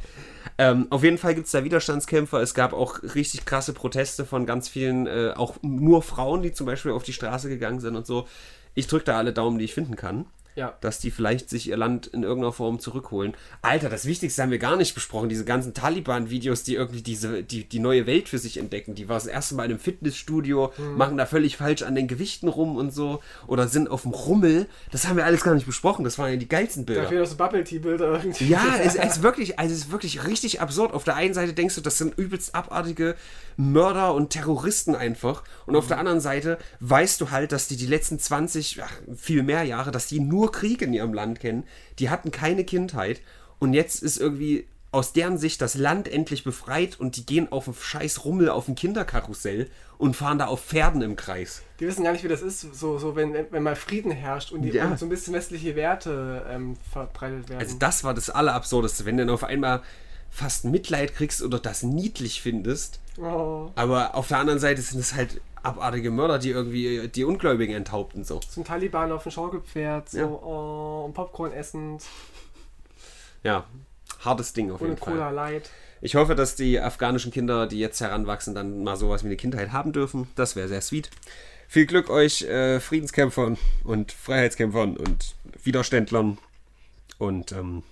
Ähm, auf jeden Fall gibt es da Widerstandskämpfer. Es gab auch richtig krasse Proteste von ganz vielen, äh, auch nur Frauen, die zum Beispiel auf die Straße gegangen sind und so. Ich drücke da alle Daumen, die ich finden kann. Ja. dass die vielleicht sich ihr Land in irgendeiner Form zurückholen. Alter, das Wichtigste haben wir gar nicht besprochen. Diese ganzen Taliban-Videos, die irgendwie diese, die, die neue Welt für sich entdecken. Die war das erste Mal in einem Fitnessstudio, Mhm. machen da völlig falsch an den Gewichten rum und so. Oder sind auf dem Rummel. Das haben wir alles gar nicht besprochen. Das waren ja die geilsten Bilder. fehlen auch so Bubble Tea Bilder irgendwie. Ja, es, [LAUGHS] es ist wirklich, also es ist wirklich richtig absurd. Auf der einen Seite denkst du, das sind übelst abartige Mörder und Terroristen einfach. Und auf der anderen Seite weißt du halt, dass die die letzten 20, ach, viel mehr Jahre, dass die nur Krieg in ihrem Land kennen. Die hatten keine Kindheit. Und jetzt ist irgendwie aus deren Sicht das Land endlich befreit und die gehen auf einen scheiß Rummel auf ein Kinderkarussell und fahren da auf Pferden im Kreis. Die wissen gar nicht, wie das ist, so, so wenn, wenn mal Frieden herrscht und, die, Ja. und so ein bisschen westliche Werte ähm, verbreitet werden. Also das war das Allerabsurdeste, wenn du dann auf einmal fast Mitleid kriegst oder das niedlich findest. Oh, Aber auf der anderen Seite sind es halt abartige Mörder, die irgendwie die Ungläubigen enthaupten so. zum Taliban auf dem Schaukelpferd, so Ja. oh, und Popcorn essend, Ja, hartes Ding auf ohne jeden Cola Fall. Light. Ich hoffe, dass die afghanischen Kinder, die jetzt heranwachsen, dann mal sowas wie eine Kindheit haben dürfen. Das wäre sehr sweet. Viel Glück euch äh, Friedenskämpfern und Freiheitskämpfern und Widerständlern. Und ähm,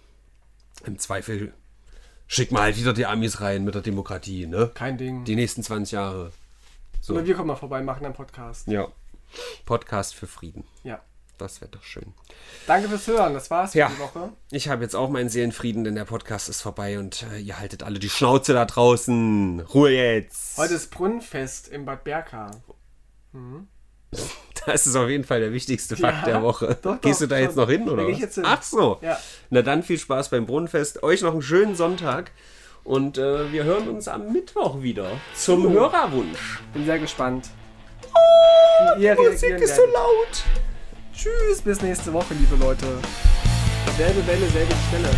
im Zweifel schick mal halt wieder die Amis rein mit der Demokratie, ne? Kein Ding. Die nächsten 20 Jahre. So. Oder wir kommen mal vorbei, machen einen Podcast. Ja. Podcast für Frieden. Ja. Das wäre doch schön. Danke fürs Hören, das war's für Ja. die Woche. Ich habe jetzt auch meinen Seelenfrieden, denn der Podcast ist vorbei und äh, ihr haltet alle die Schnauze da draußen. Ruhe jetzt. Heute ist Brunnenfest in Bad Berka. [LAUGHS] Das ist auf jeden Fall der wichtigste Ja, Fakt der Woche. doch, Gehst du da jetzt schon. noch hin, Da oder geh was? jetzt hin. Ach so. Ja. Na dann viel Spaß beim Brunnenfest. Euch noch einen schönen Sonntag. Und äh, wir hören uns am Mittwoch wieder zum Hörerwunsch. Bin sehr gespannt. Wie ihr Musik ist so laut. Tschüss, bis nächste Woche, liebe Leute. Selbe Welle, selbe Stelle.